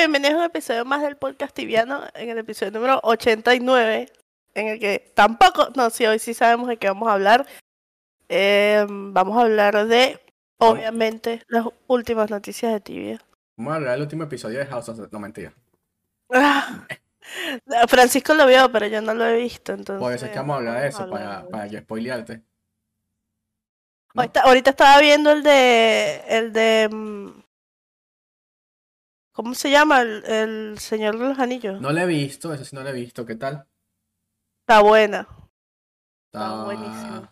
Bienvenidos a un episodio más del podcast tibiano, en el episodio número 89, en el que tampoco, no, sí, hoy sí sabemos de qué vamos a hablar. Eh, vamos a hablar de, obviamente, las últimas noticias de tibia. Vamos a hablar del último episodio de House of the... No, mentira. Ah, Francisco lo vio, pero yo no lo he visto, entonces... Por eso es que vamos a hablar de eso, hablar para, de- para yo spoilearte. ¿no? Ahorita, ahorita estaba viendo el de, el de, mm, ¿cómo se llama? El, el Señor de los Anillos. No lo he visto, eso sí no lo he visto. ¿Qué tal? Está buena. Está Está buenísimo.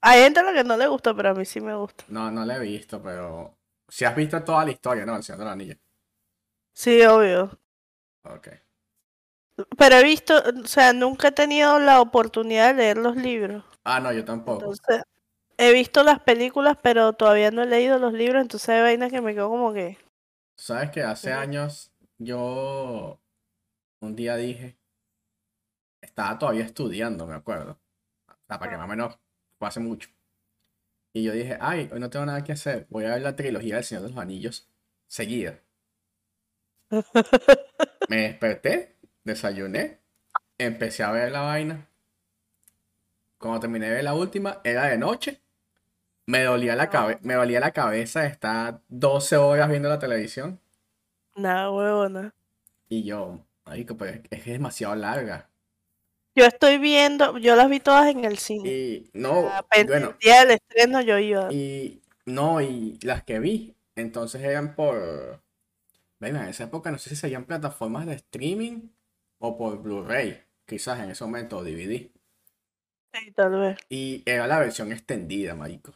Hay gente a la que no le gusta, pero a mí sí me gusta. No, no lo he visto, pero... Si has visto toda la historia, ¿no? El Señor de la Anillo. Sí, obvio. Ok. Pero he visto, o sea, nunca he tenido la oportunidad de leer los libros. Ah, no, yo tampoco. Entonces, he visto las películas, pero todavía no he leído los libros, entonces hay vainas que me quedo como que... ¿Sabes que hace años yo un día dije, estaba todavía estudiando, me acuerdo. O sea, para que Ah. más o menos fue hace mucho. Y yo dije, ay, hoy no tengo nada que hacer, voy a ver la trilogía del Señor de los Anillos seguida. Me desperté, desayuné, empecé a ver la vaina. Cuando terminé de ver la última, era de noche. Me dolía la cabe- me dolía la cabeza estar 12 horas viendo la televisión. Nada, huevona. Y yo, marico, pues es demasiado larga. Yo estoy viendo, yo las vi todas en el cine. Y no, Apenas bueno, el día del estreno yo iba. y no, y las que vi, entonces eran por, venga, en esa época no sé si serían plataformas de streaming o por Blu-ray, quizás en ese momento, o DVD. Sí, tal vez. Y era la versión extendida, marico.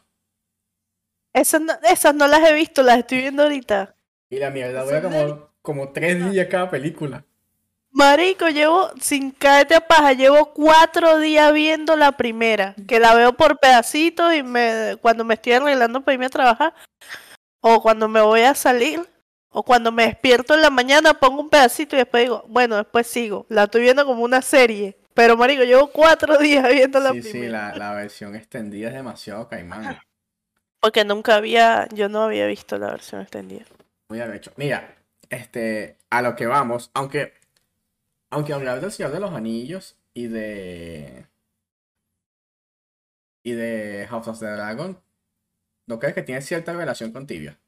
Esas no, esas no las he visto, las estoy viendo ahorita. Y la mierda Son dura como, como tres días cada película. Marico, llevo, sin caerte a paja, llevo cuatro días viendo la primera, que la veo por pedacitos y me, cuando me estoy arreglando para irme a trabajar, o cuando me voy a salir, o cuando me despierto en la mañana pongo un pedacito y después digo, bueno, después sigo. La estoy viendo como una serie. Pero marico, llevo cuatro días viendo la Sí, sí, primera. la, la versión extendida es demasiado caimán. Porque nunca había, yo no había visto la versión extendida. Muy hecho. Mira, este, a lo que vamos, aunque, aunque hablar del Señor de los Anillos y de, y de House of the Dragon, ¿no crees que tiene cierta relación con Tibia?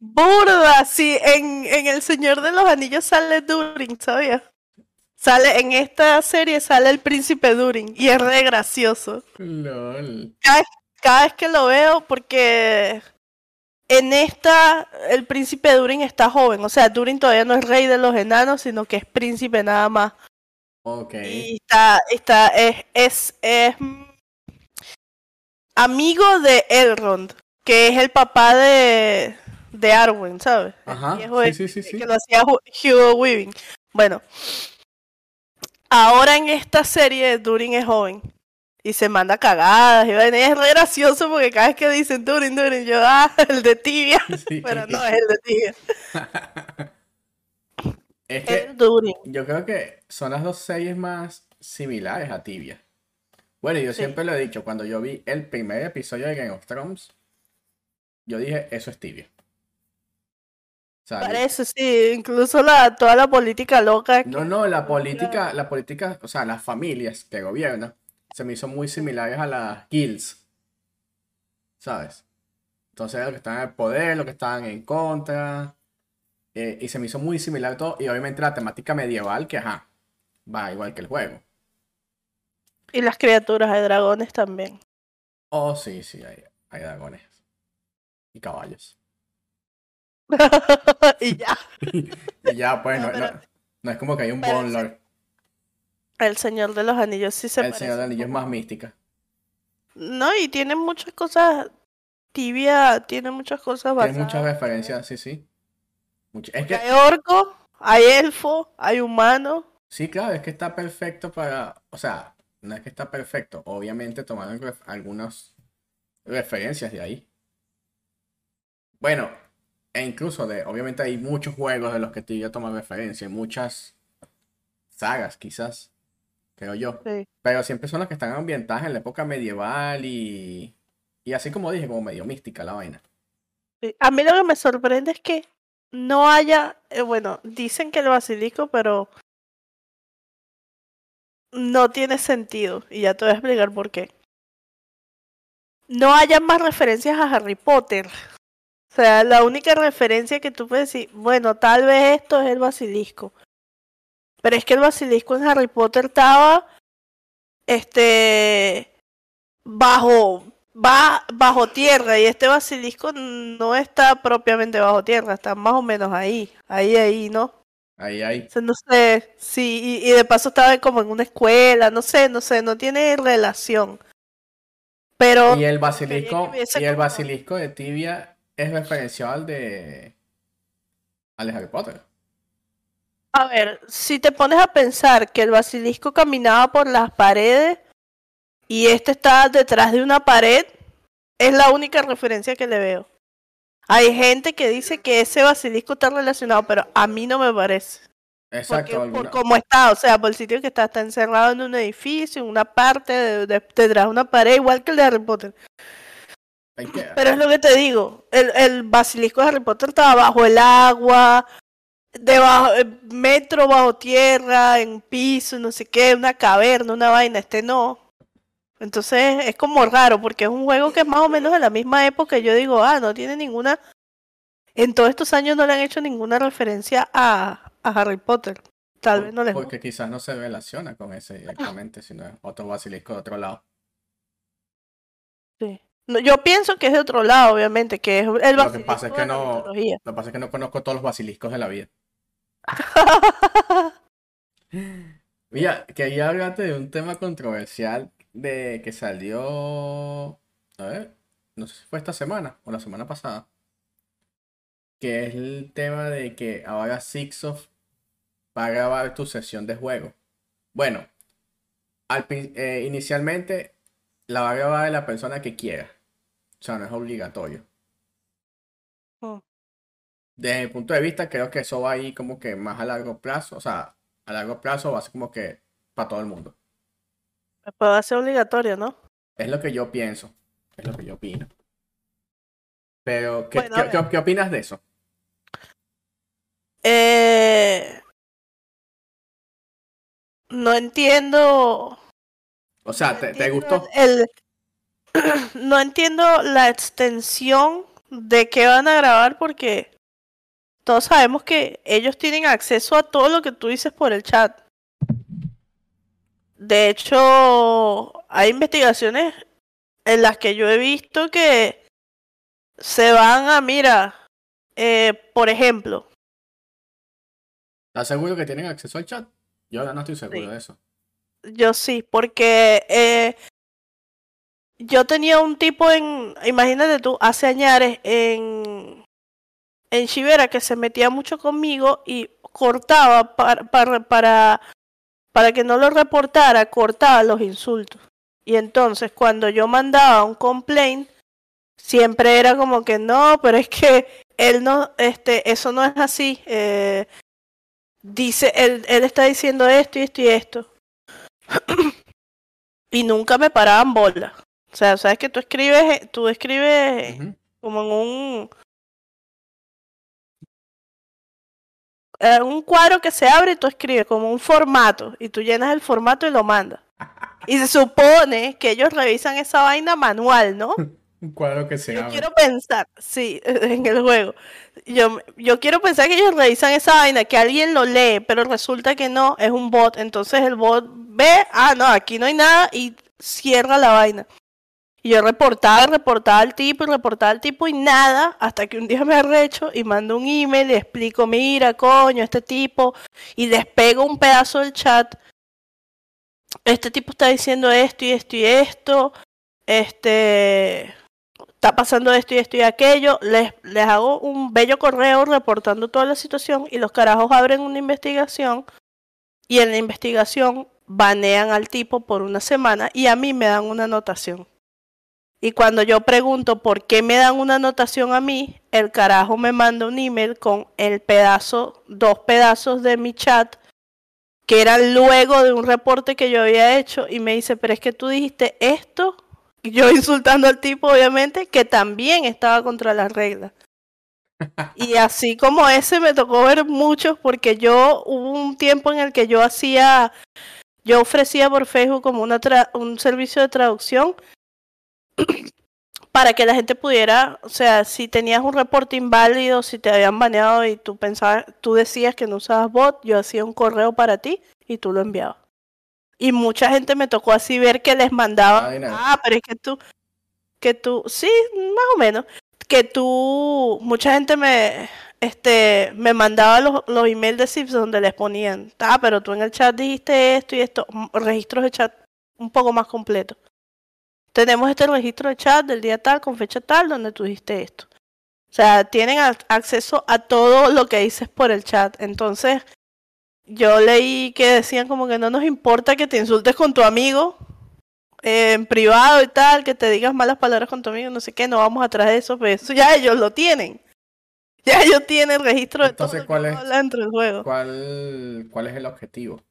Burda, sí, en, en El Señor de los Anillos sale Durin, ¿sabías? Sale, en esta serie sale el príncipe Durin y es re gracioso. LOL. Cada vez que lo veo, porque en esta el príncipe Durin está joven, o sea, Durin todavía no es rey de los enanos, sino que es príncipe nada más. Ok. Y está, está, es, es, es amigo de Elrond, que es el papá de, de Arwen, ¿sabes? Ajá, sí, sí, sí, que lo hacía Hu- Hugo Weaving. Bueno, ahora en esta serie Durin es joven y se manda cagadas y es re gracioso porque cada vez que dicen Durin, Durin, yo, ah, el de tibia, Sí. pero no es el de tibia, Es que Durin. yo creo que son las dos series más similares a Tibia. Bueno, yo Sí. siempre lo he dicho, cuando yo vi el primer episodio de Game of Thrones, yo dije, eso es Tibia. Yo- Parece, sí, incluso la, toda la política loca. que- No, no, la política, la política, o sea, las familias que gobiernan se me hizo muy similares a las guilds. ¿Sabes? Entonces, los que estaban en el poder, los que estaban en contra. eh, y se me hizo muy similar todo. Y obviamente la temática medieval, que ajá, va igual que el juego. Y las criaturas de dragones también. Oh, sí, sí, hay, hay dragones. Y caballos. y ya. Y ya, pues, no, No, no- es como que hay un pero Bone sí Lord. El Señor de los Anillos sí se El parece. Señor del un Anillo es más mística. No, y tiene muchas cosas. Tibia tiene muchas cosas Tiene basadas. muchas referencias, sí, sí. Es que Hay orco, hay elfo, hay humano. Sí, claro, es que está perfecto para, o sea, no es que está perfecto, obviamente tomaron ref- algunas referencias de ahí. Bueno, e incluso de, obviamente hay muchos juegos de los que Tibia toma referencia, muchas sagas quizás, creo yo. Sí. Pero siempre son las que están ambientadas en la época medieval y, y así como dije, como medio mística la vaina. Sí. A mí lo que me sorprende es que no haya, eh, bueno, dicen que el basilisco, pero no tiene sentido. Y ya te voy a explicar por qué. No haya más referencias a Harry Potter. O sea, la única referencia que tú puedes decir, bueno, tal vez esto es el basilisco. Pero es que el basilisco en Harry Potter estaba este bajo va bajo tierra y este basilisco no está propiamente bajo tierra, está más o menos ahí, ahí, ahí, ¿no? Ahí, ahí. no sé, sí, y, de paso estaba como en una escuela, no sé, no sé, no tiene relación. Pero... Y el basilisco, y el basilisco de tibia es referencial de... al de Harry Potter. A ver, si te pones a pensar que el basilisco caminaba por las paredes y este está detrás de una pared, es la única referencia que le veo. Hay gente que dice que ese basilisco está relacionado, pero a mí no me parece. Exacto. por cómo está, o sea, por el sitio que está, está encerrado en un edificio, en una parte de, detrás de una pared, igual que el de Harry Potter. Pero es lo que te digo, el, el basilisco de Harry Potter estaba bajo el agua, debajo, metro bajo tierra, en piso, no sé qué, una caverna, una vaina, este no. Entonces es como raro porque es un juego que es más o menos de la misma época. Y yo digo, ah, no tiene ninguna. En todos estos años no le han hecho ninguna referencia a, a Harry Potter. Tal vez no les. Porque quizás no se relaciona con ese directamente, sino es otro basilisco de otro lado. Sí. yo pienso que es de otro lado, obviamente, que es el basilisco. Lo que pasa es que no. Lo que pasa es que no conozco todos los basiliscos de la vida. Mira, quería hablarte de un tema controversial de que salió, a ver, no sé si fue esta semana o la semana pasada, que es el tema de que ahora Sixof va a grabar tu sesión de juego. Bueno, eh, inicialmente la va a grabar la persona que quiera, o sea, no es obligatorio. Oh. Desde mi punto de vista, creo que eso va a ir como que más a largo plazo, o sea, a largo plazo va a ser como que para todo el mundo. Puede ser obligatorio, ¿no? Es lo que yo pienso. Es lo que yo opino. Pero, ¿qué, ¿qué, opinas de eso? Eh... No entiendo. O sea, ¿te, gustó? El... no entiendo la extensión de qué van a grabar porque todos sabemos que ellos tienen acceso a todo lo que tú dices por el chat. De hecho, hay investigaciones en las que yo he visto que se van a, mira, eh, por ejemplo. ¿Estás seguro que tienen acceso al chat? Yo no estoy seguro de eso. Yo sí, porque eh, yo tenía un tipo en, imagínate tú, hace años en, en Chivera que se metía mucho conmigo y cortaba para, para, para para que no lo reportara, cortaba los insultos. Y entonces cuando yo mandaba un complaint, siempre era como que no, pero es que él no, este, eso no es así. Eh, dice, él, él está diciendo esto y esto y esto. y nunca me paraban bola. O sea, sabes que tú escribes, tú escribes como en un Eh, un cuadro que se abre y tú escribes como un formato y tú llenas el formato y lo mandas. Y se supone que ellos revisan esa vaina manual, ¿no? un cuadro que se yo quiero pensar, sí, en el juego. Yo, yo quiero pensar que ellos revisan esa vaina, que alguien lo lee, pero resulta que no, es un bot. Entonces el bot ve, ah, no, aquí no hay nada y cierra la vaina. Y yo reportaba, reportaba al tipo y reportaba al tipo y nada, hasta que un día me arrecho y mando un email y explico, mira, coño, este tipo, y despego un pedazo del chat. Este tipo está diciendo esto y esto y esto, este, está pasando esto y esto y aquello, les, les hago un bello correo reportando toda la situación y los carajos abren una investigación y en la investigación banean al tipo por una semana y a mí me dan una anotación. Y cuando yo pregunto por qué me dan una anotación a mí, el carajo me manda un email con el pedazo, dos pedazos de mi chat, que eran luego de un reporte que yo había hecho, y me dice, pero es que tú dijiste esto, yo insultando al tipo, obviamente, que también estaba contra las reglas. Y así como ese me tocó ver muchos porque yo hubo un tiempo en el que yo hacía, yo ofrecía por Facebook como una un servicio de traducción para que la gente pudiera, o sea, si tenías un reporte inválido, si te habían baneado y tú pensabas, tú decías que no usabas bot, yo hacía un correo para ti y tú lo enviabas. Y mucha gente me tocó así ver que les mandaba, ah, pero es que tú, que tú, sí, más o menos, que tú, mucha gente me, este, me mandaba los, los emails de Zips donde les ponían, ah, pero tú en el chat dijiste esto y esto, registros de chat un poco más completos. Tenemos este registro de chat del día tal con fecha tal donde tú dijiste esto. O sea, tienen acceso a todo lo que dices por el chat. Entonces, yo leí que decían como que no nos importa que te insultes con tu amigo eh, en privado y tal, que te digas malas palabras con tu amigo, no sé qué, no vamos atrás de eso, pues eso ya ellos lo tienen. Ya ellos tienen el registro de todo ¿cuál es, del juego. ¿cuál, ¿Cuál es el objetivo?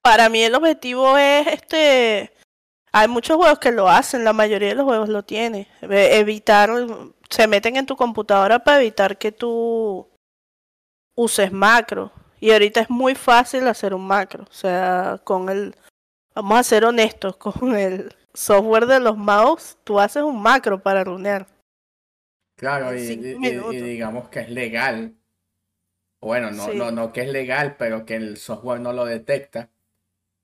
Para mí el objetivo es este... Hay muchos juegos que lo hacen, la mayoría de los juegos lo tiene. Evitar, se meten en tu computadora para evitar que tú uses macro. Y ahorita es muy fácil hacer un macro. O sea, con el. Vamos a ser honestos, con el software de los mouse, tú haces un macro para runear. Claro, y, digamos que es legal. Bueno, no, no, no que es legal, pero que el software no lo detecta.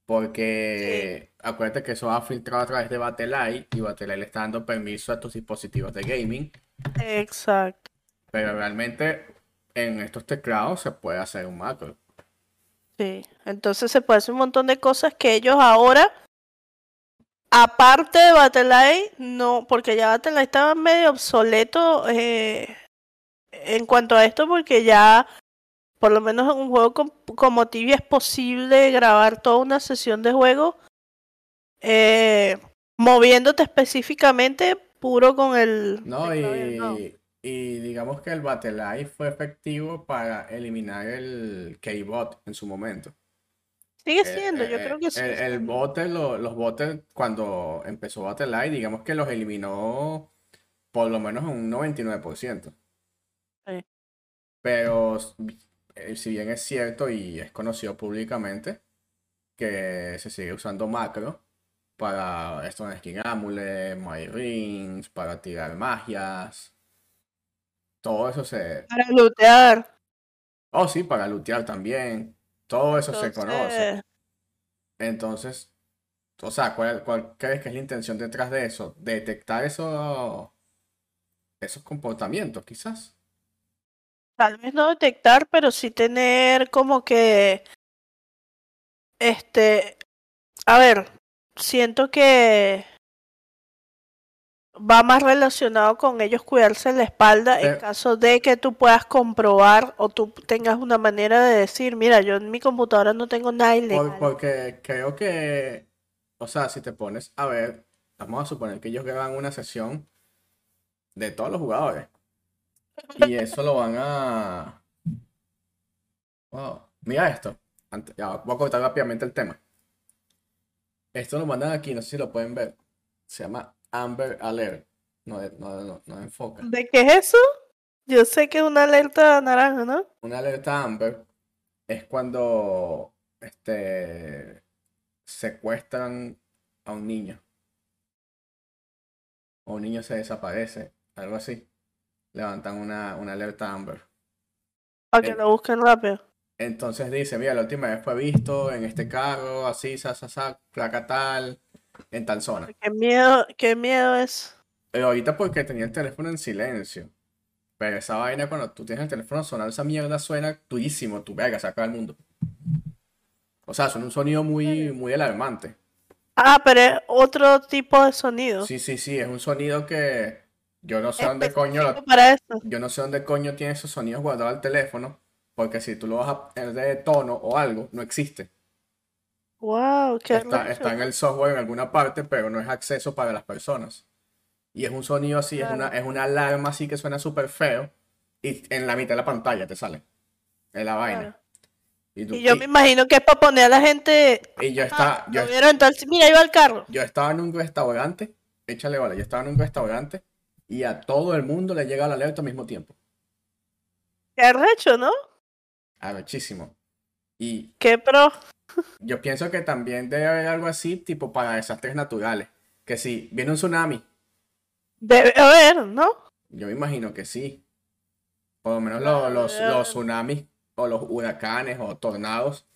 Porque acuérdate que eso va filtrado a través de Battle.ai y Battle.ai le está dando permiso a tus dispositivos de gaming. Exacto. Pero realmente en estos teclados se puede hacer un macro. Sí, entonces se puede hacer un montón de cosas que ellos ahora, aparte de Battle.ai, no, porque ya Battle.ai estaba medio obsoleto eh, en cuanto a esto, porque ya, por lo menos en un juego como Tibia es posible grabar toda una sesión de juego eh, moviéndote específicamente puro con el... No, y, y digamos que el Battle.ai fue efectivo para eliminar el K-Bot en su momento. Sigue eh, siendo, yo eh, creo que sí. El, bot, los bots, cuando empezó Battle.ai, digamos que los eliminó por lo menos un 99%. Sí. Pero si bien es cierto y es conocido públicamente que se sigue usando macro para esto en Skin Amulet, My Rings, para tirar magias todo eso se. Para lootear. Oh, sí, para lootear también. Todo eso se conoce. Entonces, o sea, ¿cuál, ¿cuál, crees que es la intención detrás de eso? Detectar eso, esos comportamientos, quizás. Tal vez no detectar, pero sí tener como que. Este. A ver, siento que va más relacionado con ellos cuidarse la espalda en caso de que tú puedas comprobar o tú tengas una manera de decir, mira, yo en mi computadora no tengo nada ilegal. porque creo que, o sea, si te pones a ver, vamos a suponer que ellos graban una sesión de todos los jugadores y eso lo van a... Wow. Mira esto. ya, voy a cortar rápidamente el tema. Esto lo mandan aquí, no sé si lo pueden ver. Se llama Amber Alert. No, no, no, enfoca. ¿De qué es eso? Yo sé que es una alerta naranja, ¿no? Una alerta Amber es cuando este secuestran a un niño. O un niño se desaparece, algo así. Levantan una, una alerta Amber. Para que lo busquen rápido. Entonces dice, mira, la última vez fue visto en este carro, así, sa, sa, sa, placa tal, en tal zona. Qué miedo, qué miedo es. Pero ahorita porque tenía el teléfono en silencio. Pero esa vaina cuando tú tienes el teléfono sonar, esa mierda suena durísimo, tu verga, saca del mundo. O sea, suena un sonido muy, muy alarmante. Ah, pero es otro tipo de sonido. Sí, sí, sí, es un sonido que yo no sé dónde coño. Yo no sé dónde coño tiene esos sonidos guardados al teléfono. Porque si tú lo vas a poner de tono o algo, no existe. Wow, qué está, está, en el software en alguna parte, pero no es acceso para las personas. Y es un sonido así, es, una, es una alarma así que suena súper feo. Y en la mitad de la pantalla te sale. En la vaina. Y, yo me imagino que es para poner a la gente. Y yo estaba. yo, mira, iba al carro. Yo estaba en un restaurante. Échale vale, yo estaba en un restaurante. Y a todo el mundo le llega la alerta al mismo tiempo. Qué arrecho, ¿no? Arrechísimo. Y Qué pro. yo pienso que también debe haber algo así, tipo para desastres naturales. Que si viene un tsunami, Debe haber, ¿no? yo me imagino que sí. Por lo menos lo- los, los tsunamis o los huracanes o tornados,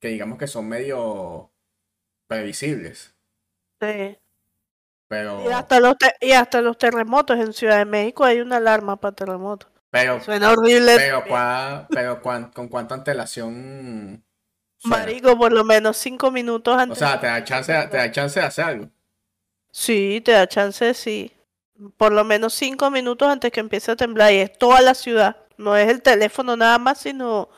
que digamos que son medio previsibles. Sí. Pero, Y hasta, los y hasta los terremotos en Ciudad de México hay una alarma para terremotos. pero, Suena horrible. pero, cua- pero con cuánta antelación suena? Marico, por lo menos cinco minutos O antes. sea, te da chance, te da chance de hacer algo. Sí, te da chance, sí. Por lo menos cinco minutos antes que empiece a temblar. Y es toda la ciudad. No es el teléfono nada más, sino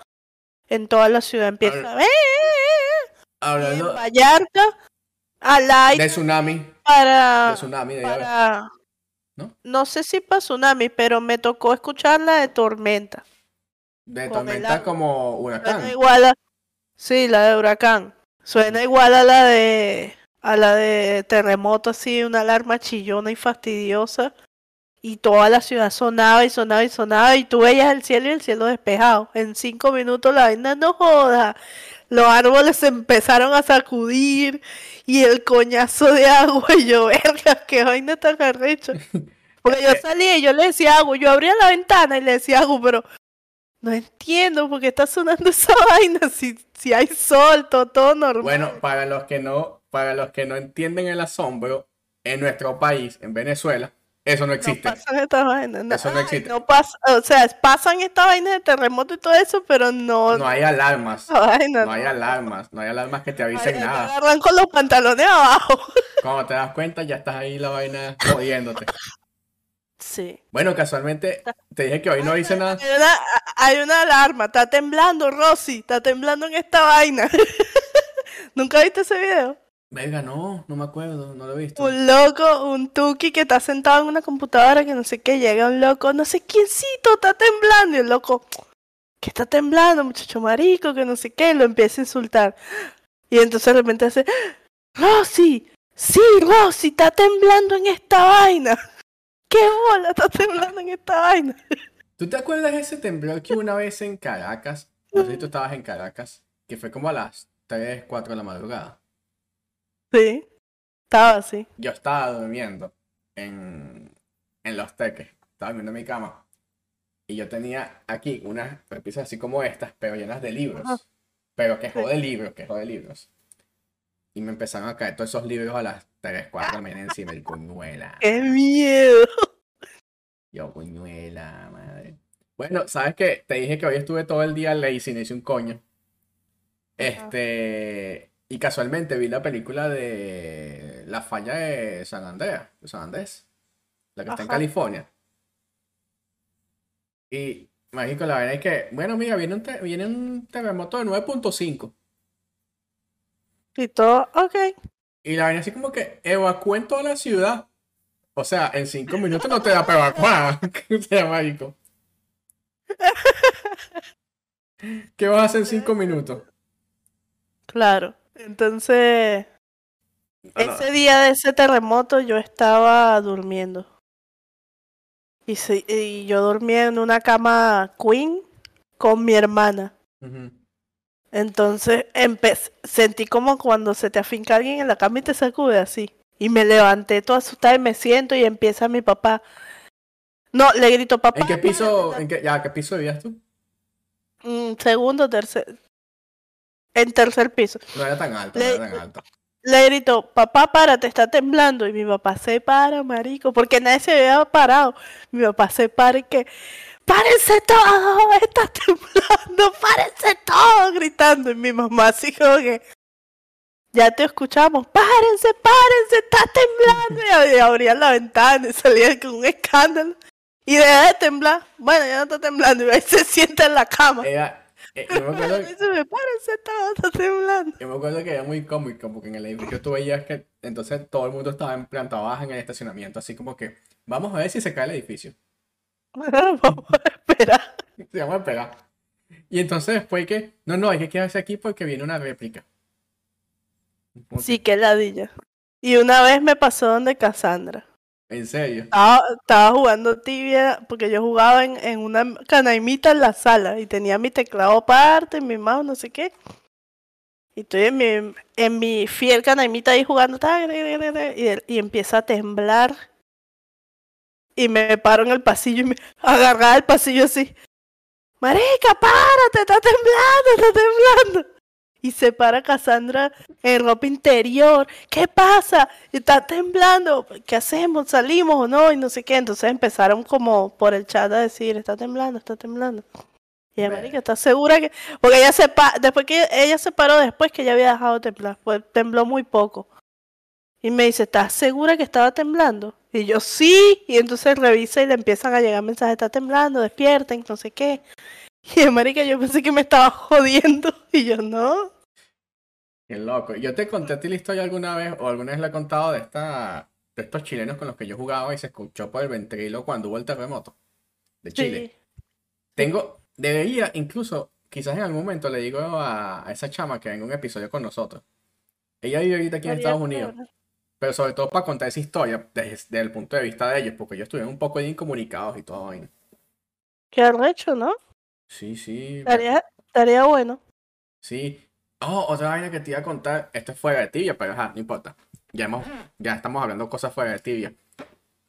en toda la ciudad empieza. ¡Eh, eh, eh! Y en Vallarta, al aire de tsunami, para, de tsunami, de para... ¿No? ¿No? sé si para tsunami, pero me tocó escuchar la de tormenta. de con tormenta como Suena huracán. igual a... Sí, la de huracán. Suena igual a la de... A la de terremoto, así, una alarma chillona y fastidiosa. Y toda la ciudad sonaba y sonaba y sonaba. Y tú veías el cielo y el cielo despejado. En cinco minutos la vaina no joda. Los árboles se empezaron a sacudir. Y el coñazo de agua. Y yo, verga, qué vaina tan arrecha. Porque yo salía y yo le decía a Agu, yo abría la ventana y le decía a Agu, pero no entiendo por qué está sonando esa vaina si, si hay sol, todo, todo normal. Bueno, para los que no, para los que no entienden el asombro, en nuestro país, en Venezuela, eso no no existe. pasan estas vainas. No, Eso no existe. no pasa, o sea, pasan estas vainas de terremoto y todo eso, pero no, No hay alarmas. vaina, No hay alarmas. No hay alarmas que te Ay, avisen te nada. agarran con los pantalones abajo. Cuando te das cuenta, ya estás ahí la vaina jodiéndote. Sí. Bueno, casualmente te dije que hoy no hice nada. Hay una, hay una alarma, está temblando, Rosy, está temblando en esta vaina. ¿Nunca viste ese video? Venga, no, no me acuerdo, no lo he visto. Un loco, un tuki que está sentado en una computadora que no sé qué, llega un loco, no sé quiéncito, está temblando. Y el loco, ¿qué está temblando, muchacho marico? Que no sé qué, lo empieza a insultar. Y entonces de repente hace, Rosy, sí, Rosy, está temblando en esta vaina. ¿Qué bola está temblando en esta vaina? ¿Tú te acuerdas de ese temblor que una vez en Caracas? No sé si tú estabas en Caracas, que fue como a las 3, 4 de la madrugada. Sí, estaba así. Yo estaba durmiendo en, en Los Teques, estaba durmiendo en mi cama. Y yo tenía aquí unas repisas así como estas, pero llenas de libros. Ajá. Pero que Sí. jode libros, que jode libros. Y me empezaron a caer todos esos libros a las 3, 4 de la mañana encima, el coñuela. ¡Qué miedo! Yo, coñuela, madre. Bueno, ¿sabes qué? Te dije que hoy estuve todo el día lazy, no hice un coño. Este, y casualmente vi la película de La falla de San Andreas, de San Andrés, la que está en. California. Y, mágico, la verdad es que, bueno, mira, viene un, te- viene un terremoto de 9.5. Y todo, ok. Y la vaina así como que evacúen toda la ciudad. O sea, en cinco minutos no te da para evacuar. O sea, mágico. ¿Qué vas a hacer en cinco minutos? Claro. Entonces, ese día de ese terremoto yo estaba durmiendo. Y, se- y yo dormía en una cama queen con mi hermana. Entonces empe- sentí como cuando se te afinca alguien en la cama y te sacude así. Y me levanté toda asustada y me siento y empieza mi papá. No, le grito, papá. ¿En qué piso, párate". en qué, ya, qué piso vivías tú? Mm, segundo, tercer. En tercer piso. No era tan alto, Le- no era tan alto. Le grito, papá, párate, está temblando. Y mi papá se para, marico, porque nadie se había parado. Mi papá se para y que, párense todos, está temblando, párense todos, gritando. Y mi mamá así como que, ya te escuchamos, párense, párense, está temblando. Y ab- Y abría la ventana y salía con un escándalo. Y deja de temblar. Bueno, ya no está temblando. Y ahí se sienta en la cama. Era, eh, yo, me acuerdo, Y dice, me está temblando. yo me acuerdo que era muy cómico porque en el edificio tú veías que entonces todo el mundo estaba en planta baja en el estacionamiento, así como que vamos a ver si se cae el edificio. Vamos a esperar. Se llama a pegar. Y entonces después que, no, no, hay que quedarse aquí porque viene una réplica. Sí, qué ladilla. Y una vez me pasó donde Cassandra. ¿En serio? Estaba, estaba jugando tibia porque yo jugaba en, en una canaimita en la sala y tenía mi teclado aparte, mi mouse, no sé qué. Y estoy en mi, en mi fiel canaimita ahí jugando y, y empieza a temblar. Y me paro en el pasillo y me agarraba el pasillo así. Marica, párate, está temblando, está temblando. Y se para Cassandra en ropa interior. ¿Qué pasa? Está temblando. ¿Qué hacemos? ¿Salimos o no? Y no sé qué. Entonces empezaron como por el chat a decir, está temblando, está temblando. Y ella, Ve. marica, ¿estás segura que...? Porque ella se pa... después que ella se paró después que ya había dejado de temblar. Pues tembló muy poco. Y me dice, ¿estás segura que estaba temblando? Y yo, sí. Y entonces revisa y le empiezan a llegar mensajes, está temblando, despierten, no sé qué. Y el marica, yo pensé que me estaba jodiendo. Y yo, no. Qué loco. Yo te conté a ti la historia alguna vez, o alguna vez le he contado de esta, de estos chilenos con los que yo jugaba y se escuchó por el ventrilo cuando hubo el terremoto de Chile. Sí. Tengo, debería, incluso, quizás en algún momento le digo a, a esa chama que venga un episodio con nosotros. Ella vive ahorita aquí en Estados Unidos, pero sobre todo para contar esa historia desde, el punto de vista de ellos, porque ellos estuvieron un poco incomunicados y todo. Qué arrecho, ¿no? Sí, sí, Estaría, estaría bueno. sí. Oh, otra vaina que te iba a contar, esto es fuera de tibia, pero ajá, no importa. Ya, hemos, ya estamos hablando cosas fuera de tibia.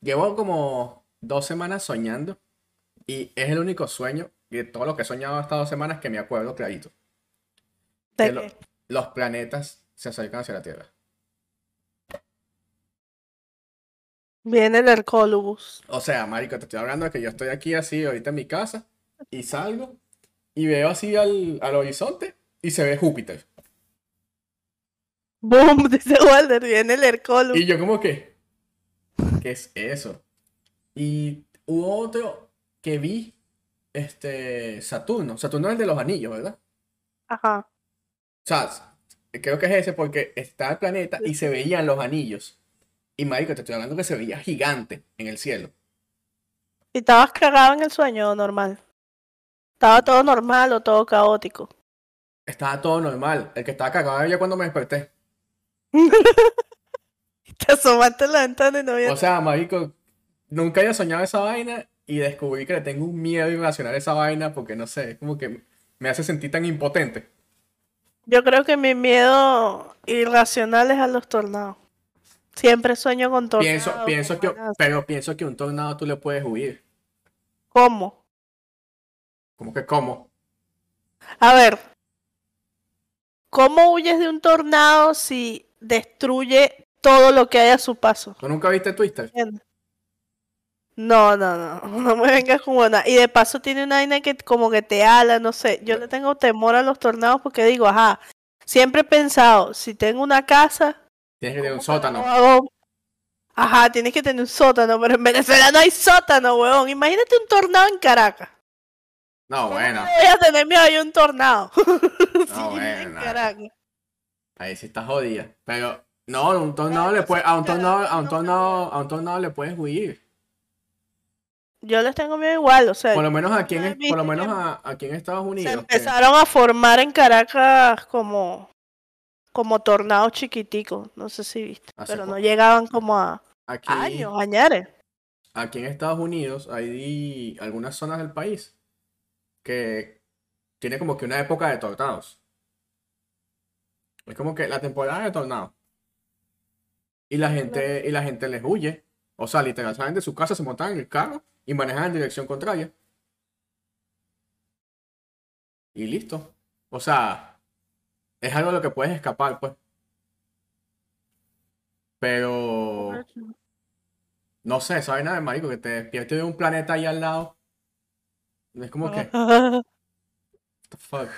Llevo como dos semanas soñando y es el único sueño de todo lo que he soñado estas dos semanas que me acuerdo clarito. De que lo- que- los planetas se acercan hacia la Tierra. Viene el Hercólubus. O sea, marico, te estoy hablando de que yo estoy aquí así ahorita en mi casa y salgo y veo así al, al horizonte y se ve Júpiter. Boom, dice Walter, viene el Hercólubus. Y yo como que, ¿qué es eso? Y hubo otro que vi, este, Saturno. Saturno es el de los anillos, ¿verdad? Ajá. O sea, creo que es ese porque está el planeta y se veían los anillos. Y marico, te estoy hablando que se veía gigante en el cielo. ¿Y estabas cagado en el sueño normal? ¿Estaba todo normal o todo caótico? Estaba todo normal. El que estaba cagado era yo cuando me desperté. Te asomaste la ventana y no había... O sea, marico, nunca había soñado esa vaina y descubrí que le tengo un miedo irracional a esa vaina porque no sé, es como que me hace sentir tan impotente. Yo creo que mi miedo irracional es a los tornados. Siempre sueño con tornados. Pienso, pienso que, pero pienso que un tornado tú le puedes huir. ¿Cómo? ¿Cómo que cómo? A ver. ¿Cómo huyes de un tornado si destruye todo lo que hay a su paso? ¿Tú nunca viste Twister? No, no, no, no me vengas con una. Y de paso tiene una vaina que como que te ala, no sé. Yo le tengo temor a los tornados porque digo, ajá, siempre he pensado, si tengo una casa, Tienes que tener un ¿cómo sótano. hago? Ajá, tienes que tener un sótano, pero en Venezuela no hay sótano, weón. Imagínate un tornado en Caracas. No, ¿Cómo bueno, no voy a tener miedo a un tornado? Sí, en bueno. Ahí sí está jodida. Pero no, a un tornado le puede, a un tornado, a un tornado, a un tornado le puedes huir. Yo les tengo miedo igual, o sea, Por lo menos aquí ¿no en, por lo menos a- aquí en Estados se Unidos. que- empezaron a formar en Caracas como como tornados chiquiticos, no sé si viste, Hace pero no llegaban como a Aquí, años, añares. aquí en Estados Unidos hay algunas zonas del país que tiene como que una época de tornados. Es como que la temporada de tornados. Y la gente, y la gente les huye. O sea, literal, salen de su casa, se montan en el carro y manejan en dirección contraria. Y listo. O sea, es algo de lo que puedes escapar, pues. Pero no sé, esa vaina de marico que te despiertes de un planeta ahí al lado. Es como que, what the fuck,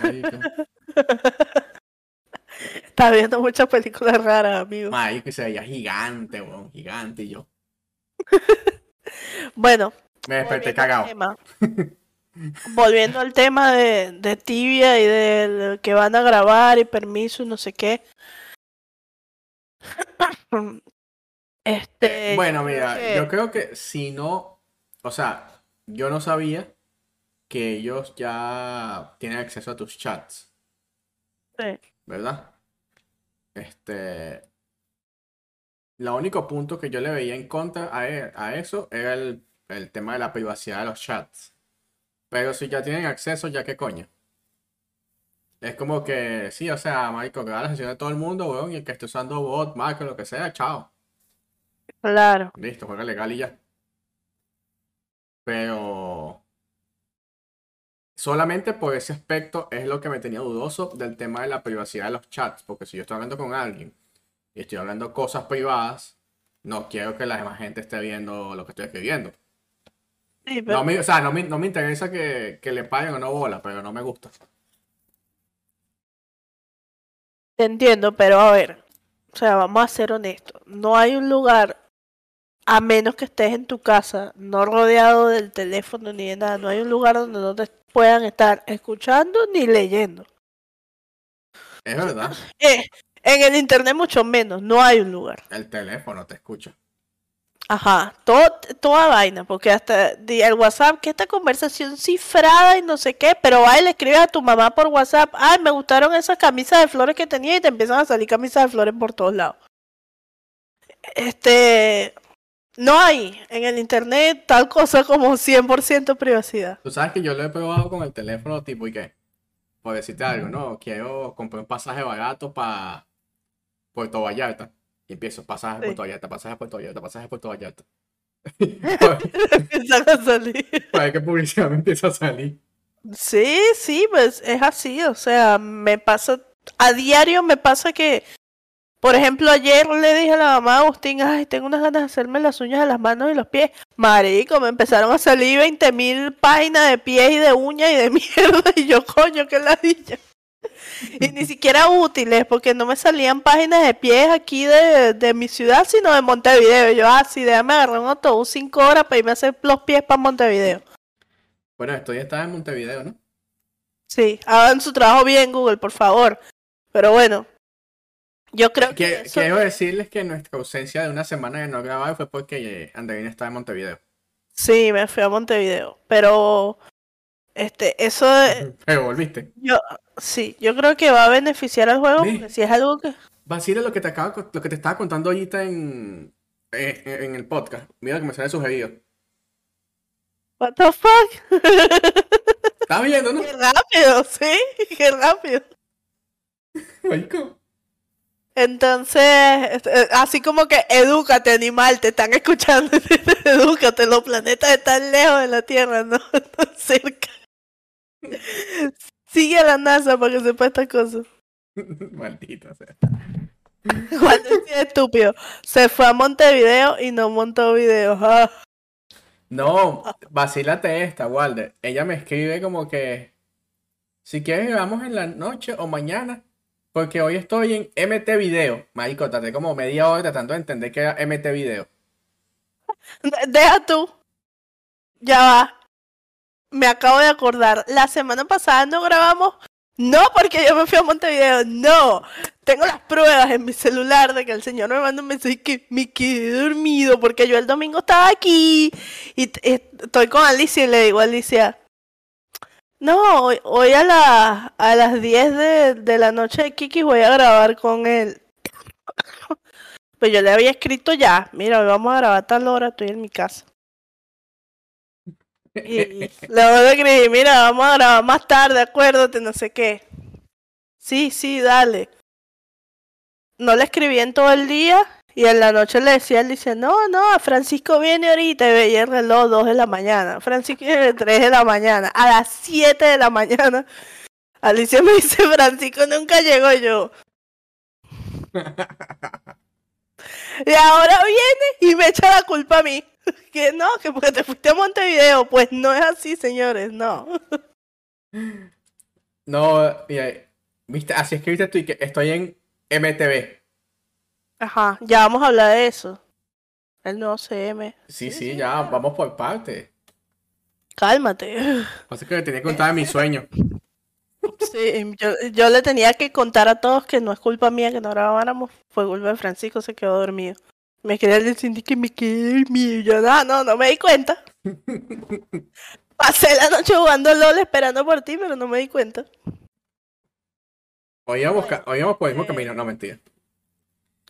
viendo muchas películas raras, amigo. Marico, se veía gigante, weón, gigante y yo. Bueno, Me desperté volviendo al cagado. tema. Volviendo al tema de, de tibia y de que van a grabar y permiso y no sé qué. Este. Bueno, mira, que- yo creo que si no, o sea, yo no sabía que ellos ya tienen acceso a tus chats, sí. ¿verdad? Este, lo único punto que yo le veía en contra a, e- a eso era el, el tema de la privacidad de los chats. Pero si ya tienen acceso, ya qué coño. Es como que, sí, o sea, marico, graba la sesión de todo el mundo, weón, y el que esté usando bot, marca, lo que sea, chao. Claro. Listo, juega legal y ya. Pero solamente por ese aspecto es lo que me tenía dudoso del tema de la privacidad de los chats. Porque si yo estoy hablando con alguien y estoy hablando cosas privadas, no quiero que la demás gente esté viendo lo que estoy escribiendo. Sí, pero- No me, o sea, no me, no me interesa que, que le paguen o no bola, pero no me gusta. Te entiendo, pero a ver, o sea, vamos a ser honestos. No hay un lugar, a menos que estés en tu casa, no rodeado del teléfono ni de nada, no hay un lugar donde no te puedan estar escuchando ni leyendo. Es verdad, Eh, en el internet mucho menos, no hay un lugar. el teléfono te escucha. Ajá, todo, toda vaina, porque hasta el WhatsApp, que esta conversación cifrada y no sé qué, pero va y le escribes a tu mamá por WhatsApp, ay, me gustaron esas camisas de flores que tenía y te empiezan a salir camisas de flores por todos lados. Este, no hay en el internet tal cosa como 100% privacidad. Tú sabes que yo lo he probado con el teléfono tipo, ¿y qué? Por decirte algo, ¿no? Quiero comprar un pasaje barato para Puerto Vallarta. Y empiezo, pasaje a. Puerto Vallarta, pasaje a Puerto Vallarta, pasaje a Puerto Vallarta. Empiezan a salir. Para ver qué publicidad me empieza a salir. Sí, sí, pues es así, o sea, me pasa, a diario me pasa que, por ejemplo, ayer le dije a la mamá Agustín, ay, tengo unas ganas de hacerme las uñas de las manos y los pies. Marico, me empezaron a salir 20 mil páginas de pies y de uñas y de mierda, y yo, coño, qué ladilla. Y ni siquiera útiles, porque no me salían páginas de pies aquí de, de mi ciudad, sino de Montevideo. Y yo, ah, sí, déjame agarrar un autobús 5 horas para irme a hacer los pies para Montevideo. Bueno, esto ya estaba en Montevideo, ¿no? Sí, hagan su trabajo bien, Google, por favor. Pero bueno, yo creo que eso- Quiero decirles que nuestra ausencia de una semana de no grabar fue porque eh, Andreina estaba en Montevideo. sí, me fui a Montevideo. Pero este, eso eh, Pero volviste. yo sí, yo creo que va a beneficiar al juego, porque si es algo que Vacila lo que te acabo, lo que te estaba contando ahorita en, en, en el podcast. Mira que me sale sugerido. what the fuck? ¿Estás viendo, no? qué rápido, sí, qué rápido. Marico. Entonces, este, así como que edúcate, animal, te están escuchando. edúcate, los planetas están lejos de la Tierra, no, no cerca. Sigue a la NASA para que sepa estas cosas. Maldita sea. Juan decía estúpido. Se fue a Montevideo y no montó videos. Ah, No, vacílate esta, Walder. Ella me escribe como que si quieres grabamos en la noche o mañana, porque hoy estoy en MT Video. Marico, tardé como media hora tratando de entender que era MT Video. de- Deja tú. Ya va. Me acabo de acordar. La semana pasada no grabamos. No porque yo me fui a Montevideo. No. Tengo las pruebas en mi celular de que el señor me mandó un mensaje que me quedé dormido porque yo el domingo estaba aquí y eh, estoy con Alicia y le digo a Alicia. No, hoy, hoy a, la- a las 10 de, de la noche de Kiki voy a grabar con él. Pues yo le había escrito ya, mira, hoy vamos a grabar a tal hora, estoy en mi casa. Y le voy a escribir, mira, vamos a grabar más tarde, acuérdate, no sé qué. Sí, sí, dale. No le escribí en todo el día y en la noche le decía, él dice, no, no, Francisco viene ahorita y veía el reloj 2 de la mañana. Francisco viene 3 de la mañana. A las 7 de la mañana, Alicia me dice, Francisco nunca llegó yo. Y ahora viene y me echa la culpa a mí. Que no, que porque te fuiste a Montevideo. Pues no es así, señores, no. No, mira, viste, así escribiste tú y que estoy en MTV. Ajá, ya vamos a hablar de eso. El nuevo CM. Sí, sí, ya, vamos por parte. Cálmate. Pasa que le tenía que contar de mi sueño. Sí, yo, yo le tenía que contar a todos que no es culpa mía que no grabáramos. Fue culpa de Francisco, se quedó dormido. Me quería decir que me quedé dormido. Yo, no, no, no me di cuenta. Pasé la noche jugando LOL esperando por ti, pero no me di cuenta. Hoy íbamos, hoy íbamos por el mismo Eh. camino, no mentira.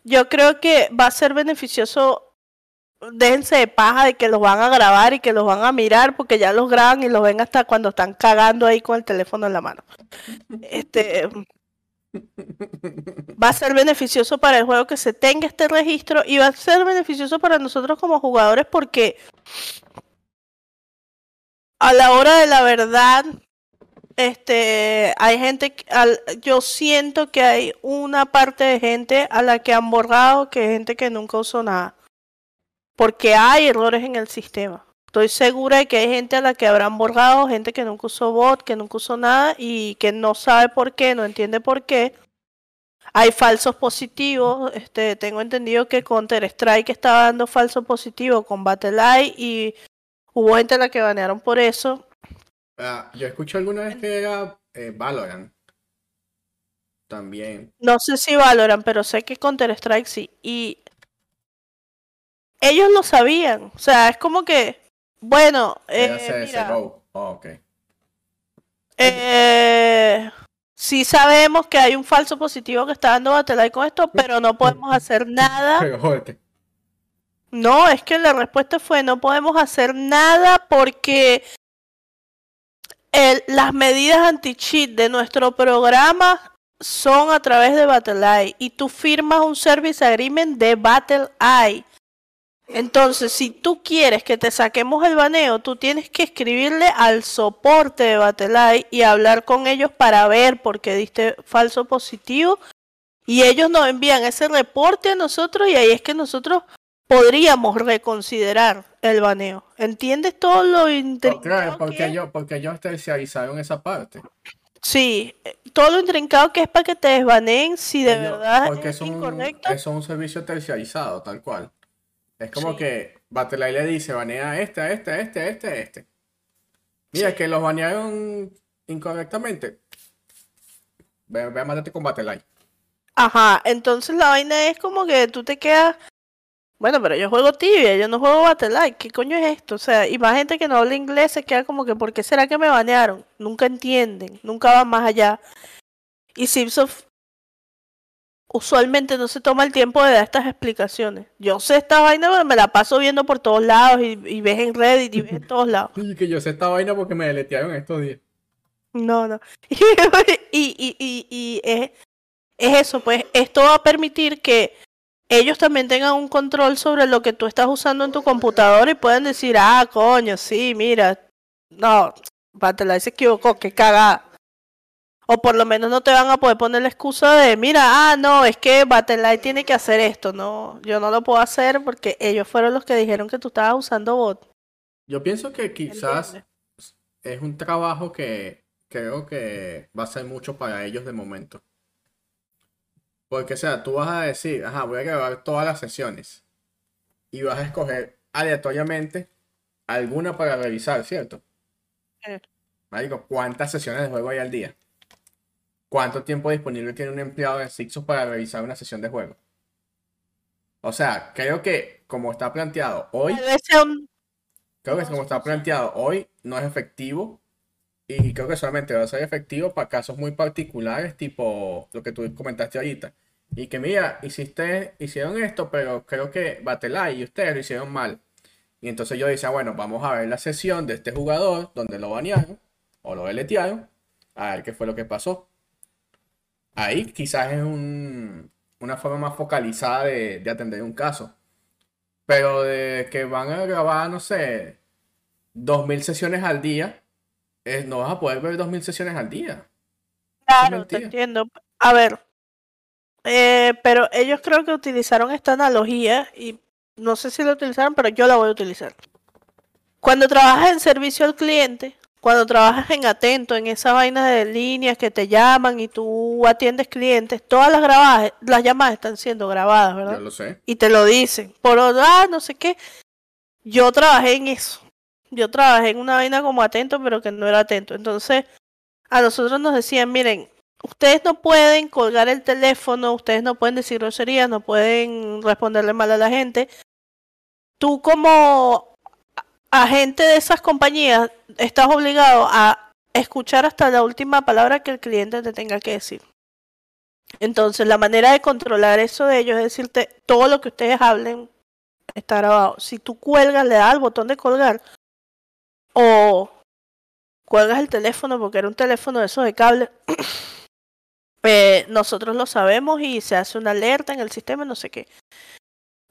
Yo creo que va a ser beneficioso. Déjense de paja de que los van a grabar y que los van a mirar porque ya los graban y los ven hasta cuando están cagando ahí con el teléfono en la mano. Este va a ser beneficioso para el juego que se tenga este registro y va a ser beneficioso para nosotros como jugadores porque a la hora de la verdad este, hay gente, al, yo siento que hay una parte de gente a la que han borrado que gente que nunca usó nada. Porque hay errores en el sistema. Estoy segura de que hay gente a la que habrán borrado, gente que nunca usó bot, que nunca usó nada y que no sabe por qué, no entiende por qué. Hay falsos positivos. Este, tengo entendido que Counter Strike estaba dando falso positivo con Battle.eye y hubo gente a la que banearon por eso. Ah, yo escuché alguna vez que era eh, Valorant. También. No sé si Valorant, pero sé que Counter-Strike sí. Y ellos lo sabían. O sea, es como que, bueno, eh, mira, oh, eh, sí sabemos que hay un falso positivo que está dando Battle con esto, pero no podemos hacer nada. No, es que la respuesta fue no podemos hacer nada porque las medidas anti-cheat de nuestro programa son a través de BattleEye y tú firmas un service agreement de BattleEye. Entonces, si tú quieres que te saquemos el baneo, tú tienes que escribirle al soporte de BattleEye y hablar con ellos para ver por qué diste falso positivo. Y ellos nos envían ese reporte a nosotros y ahí es que nosotros podríamos reconsiderar el baneo. ¿Entiendes todo lo intrincado? porque, yo, porque ellos terciarizaron esa parte. Sí, todo lo intrincado que es para que te desbaneen si de verdad porque es, incorrecto. es un servicio terciarizado, tal cual. Es como que Battle.eye le dice, banea este, a este, a este, a este, a este. Mira, que los banearon incorrectamente. Ve, ve a matarte con Battle.eye. Ajá, entonces la vaina es como que tú te quedas bueno, pero yo juego tibia, yo no juego Battle ¿Qué coño es esto? O sea, y más gente que no habla inglés se queda como que, ¿por qué será que me banearon? Nunca entienden, nunca van más allá. Y Simpson usualmente no se toma el tiempo de dar estas explicaciones. Yo sé esta vaina, pero me la paso viendo por todos lados y, ves en Reddit y ves en todos lados. Y que yo sé esta vaina porque me deletearon estos días. No, no. y, y, y, y es, es eso, pues esto va a permitir que ellos también tengan un control sobre lo que tú estás usando en tu computadora y pueden decir, ah, coño, sí, mira, no, Battle se equivocó, qué cagada. O por lo menos no te van a poder poner la excusa de, mira, ah, no, es que Battle.eye tiene que hacer esto. No, yo no lo puedo hacer porque ellos fueron los que dijeron que tú estabas usando bot. Yo pienso que quizás es un trabajo que creo que va a ser mucho para ellos de momento. Porque, o sea, tú vas a decir, ajá, voy a grabar todas las sesiones. Y vas a escoger aleatoriamente alguna para revisar, ¿cierto? Eh. Marico, ¿cuántas sesiones de juego hay al día? ¿Cuánto tiempo disponible tiene un empleado de Sixos para revisar una sesión de juego? O sea, creo que como está planteado hoy. Creo que como está planteado hoy, no es efectivo. Y creo que solamente va a ser efectivo para casos muy particulares, tipo lo que tú comentaste ahorita. Y que mira, hiciste, hicieron esto, pero creo que Battle.eye y ustedes lo hicieron mal. Y entonces yo decía, bueno, vamos a ver la sesión de este jugador donde lo banearon o lo deletearon, a ver qué fue lo que pasó. Ahí quizás es un, una forma más focalizada de, atender un caso. Pero de que van a grabar, no sé, 2.000 sesiones al día, no vas a poder ver 2.000 sesiones al día. Claro, te entiendo. A ver, eh, pero ellos creo que utilizaron esta analogía y no sé si la utilizaron, pero yo la voy a utilizar. Cuando trabajas en servicio al cliente, cuando trabajas en atento, en esa vaina de líneas que te llaman y tú atiendes clientes, todas las grabadas, las llamadas están siendo grabadas, ¿verdad? Yo lo sé. Y te lo dicen. Por ah, no sé qué. Yo trabajé en eso. Yo trabajé en una vaina como atento, pero que no era atento. Entonces, a nosotros nos decían, miren, ustedes no pueden colgar el teléfono, ustedes no pueden decir groserías, no pueden responderle mal a la gente. Tú como agente de esas compañías estás obligado a escuchar hasta la última palabra que el cliente te tenga que decir. Entonces, la manera de controlar eso de ellos es decirte, todo lo que ustedes hablen está grabado. Si tú cuelgas, le das al botón de colgar cuelgas el teléfono porque era un teléfono de esos de cable, eh, nosotros lo sabemos y se hace una alerta en el sistema, no sé qué.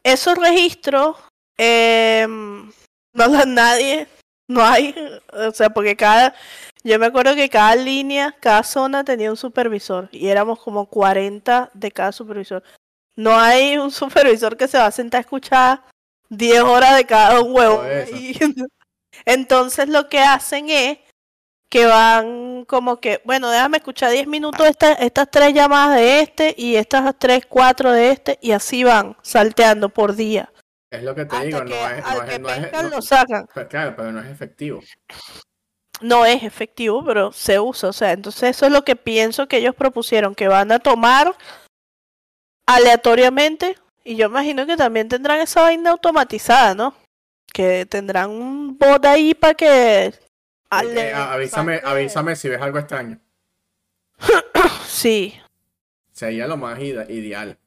Esos registros eh, no los nadie, no hay, o sea, porque cada, yo me acuerdo que cada línea, cada zona tenía un supervisor y éramos como 40 de cada supervisor. No hay un supervisor que se va a sentar a escuchar 10 horas de cada huevo. entonces lo que hacen es que van como que, bueno, déjame escuchar 10 minutos esta, estas tres llamadas de este y estas tres, cuatro de este y así van salteando por día. Es lo que te digo, no es, al que no es, lo sacan. Pues claro, pero no es efectivo. No es efectivo, pero se usa, o sea, entonces eso es lo que pienso que ellos propusieron, que van a tomar aleatoriamente y yo imagino que también tendrán esa vaina automatizada, ¿no? Que tendrán un bot ahí para que avísame, avísame si ves algo extraño. sí. Sería lo más ideal.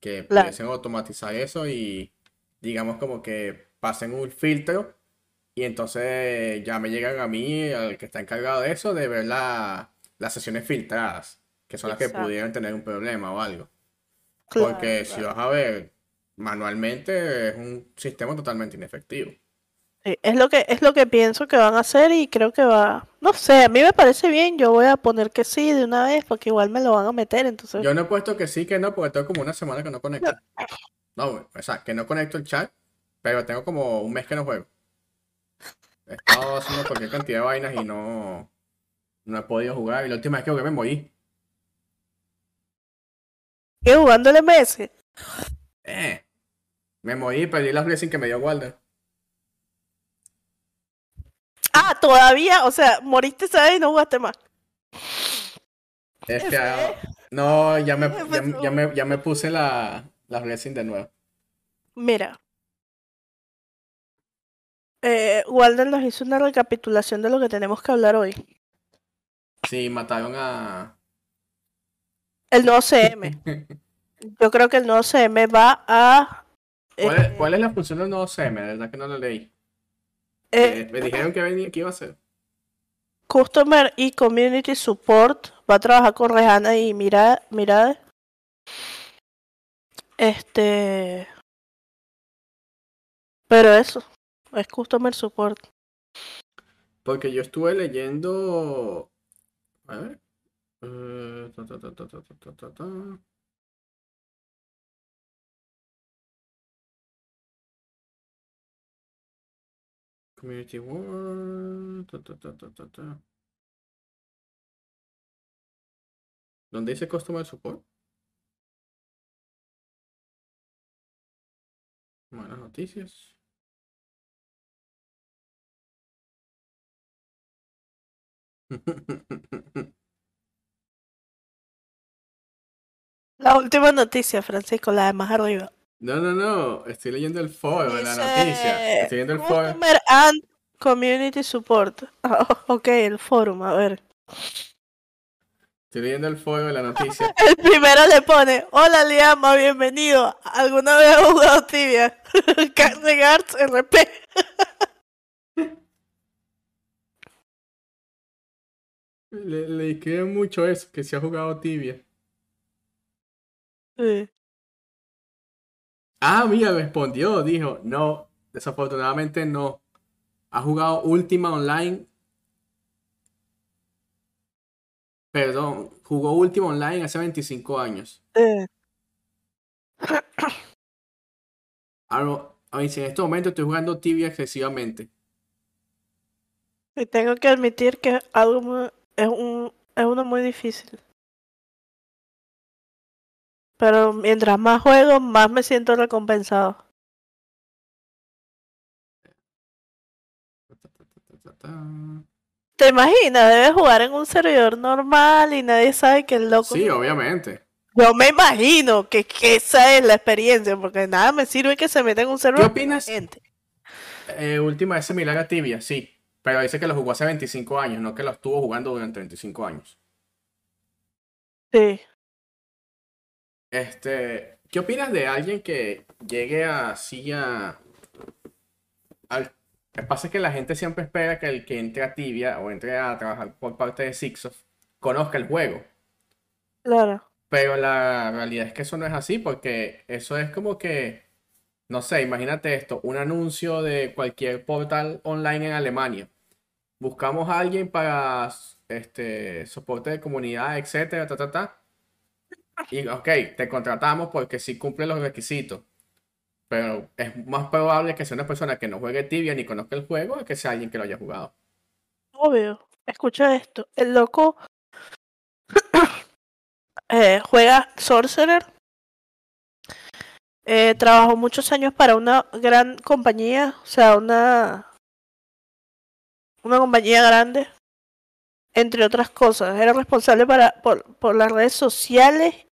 Que pudiesen automatizar eso y digamos como que pasen un filtro y entonces ya me llegan a mí, al que está encargado de eso, de ver las sesiones filtradas, que son las que pudieran tener un problema o algo. Porque si vas a ver manualmente es un sistema totalmente inefectivo es lo que es lo que pienso que van a hacer y creo que va, no sé, a mí me parece bien, yo voy a poner que sí de una vez porque igual me lo van a meter, entonces. Yo no he puesto que sí, que no, porque tengo como una semana que no conecto. No, o sea, que no conecto el chat, pero tengo como un mes que no juego. He estado haciendo cualquier cantidad de vainas y no no he podido jugar y la última vez que jugué me morí. ¿Qué jugando el MS? Eh. Me morí perdí las blessings que me dio Walder. Ah, todavía, o sea, moriste. Y no jugaste más. Este, no, ya me, ya, me, ya me puse la, la Blessing de nuevo. Mira. Eh, Walden nos hizo una recapitulación de lo que tenemos que hablar hoy. Sí, mataron a. El nuevo CM. Yo creo que el nuevo CM va a. ¿Cuál, es, ¿Cuál, es, la función del nuevo CM? De verdad que no lo leí. Eh, me dijeron que, venía, que iba a ser. Customer y Community Support. Va a trabajar con Rehana y Mirade. Mirade. Este. Pero eso. Es Customer Support. Porque yo estuve leyendo. A ver. Eh, Community World. ¿Dónde dice Customer Support? Buenas noticias. La última noticia, Francisco, la de más arriba. No, no, no. Estoy leyendo el foro de la noticia. Estoy leyendo el foro. and Community Support. ok, el foro, a ver. Estoy leyendo el foro de la noticia. el primero le pone: Hola Liama, bienvenido. ¿Alguna vez has jugado tibia? Regards RP. le, le mucho eso, que se ha jugado tibia. Sí. Ah, mira, respondió, dijo, no, desafortunadamente no. Ha jugado Última Online. Perdón, jugó Última Online hace 25 años. A, a en este momento estoy jugando tibia excesivamente. Y tengo que admitir que algo es, un, es uno muy difícil. Pero mientras más juego, más me siento recompensado. ¿Te imaginas? Debes jugar en un servidor normal y nadie sabe que el loco. Sí, obviamente. Yo me imagino que, esa es la experiencia, porque nada me sirve que se meta en un servidor. ¿Qué opinas? Eh, última es similar a Tibia, sí. Pero dice que lo jugó hace 25 años, no que lo estuvo jugando durante 25 años. Sí. Este, ¿qué opinas de alguien que llegue así a... Al, que pasa es que la gente siempre espera que el que entre a Tibia o entre a trabajar por parte de Sixof conozca el juego. Claro. Pero la realidad es que eso no es así porque eso es como que, no sé, imagínate esto, un anuncio de cualquier portal online en Alemania. Buscamos a alguien para este soporte de comunidad, etcétera, ta, ta, ta. Y ok, te contratamos porque sí cumple los requisitos. Pero es más probable que sea una persona que no juegue tibia ni conozca el juego que sea alguien que lo haya jugado. Obvio. Escucha esto. El loco eh, juega Sorcerer. Eh, trabajó muchos años para una gran compañía, o sea, una una compañía grande, entre otras cosas. Era responsable para por, por las redes sociales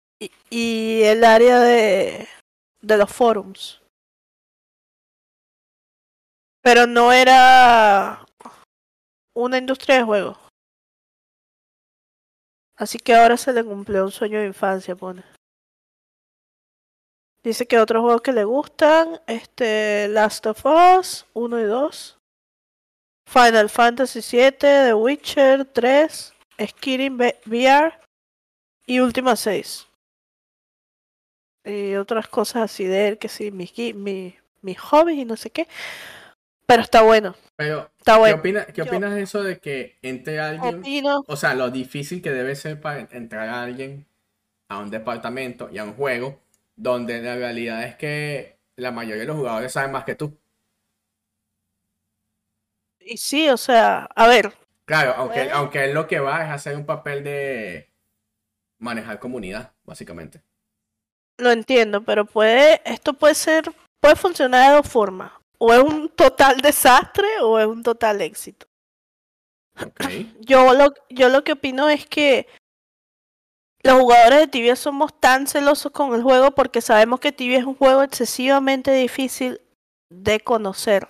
y, el área de, de los forums. Pero no era una industria de juegos. Así que ahora se le cumplió un sueño de infancia, pone. Dice que otros juegos que le gustan, este Last of Us 1 y 2, Final Fantasy 7, The Witcher 3, Skidding VR y Última 6. Y otras cosas así de él, que sí, mis mi, mi hobbies y no sé qué. Pero está bueno. Pero, Está ¿qué, bueno. opina- qué opinas de eso de que entre alguien, Opino. o sea, lo difícil que debe ser para entrar a alguien a un departamento y a un juego donde la realidad es que la mayoría de los jugadores saben más que tú? Y sí, o sea, a ver, Claro, aunque, aunque él lo que va es hacer un papel de manejar comunidad, básicamente. Lo entiendo, pero puede, esto puede ser, puede funcionar de dos formas. O es un total desastre o es un total éxito. Ok. Yo lo, yo lo que opino es que los jugadores de Tibia somos tan celosos con el juego porque sabemos que Tibia es un juego excesivamente difícil de conocer.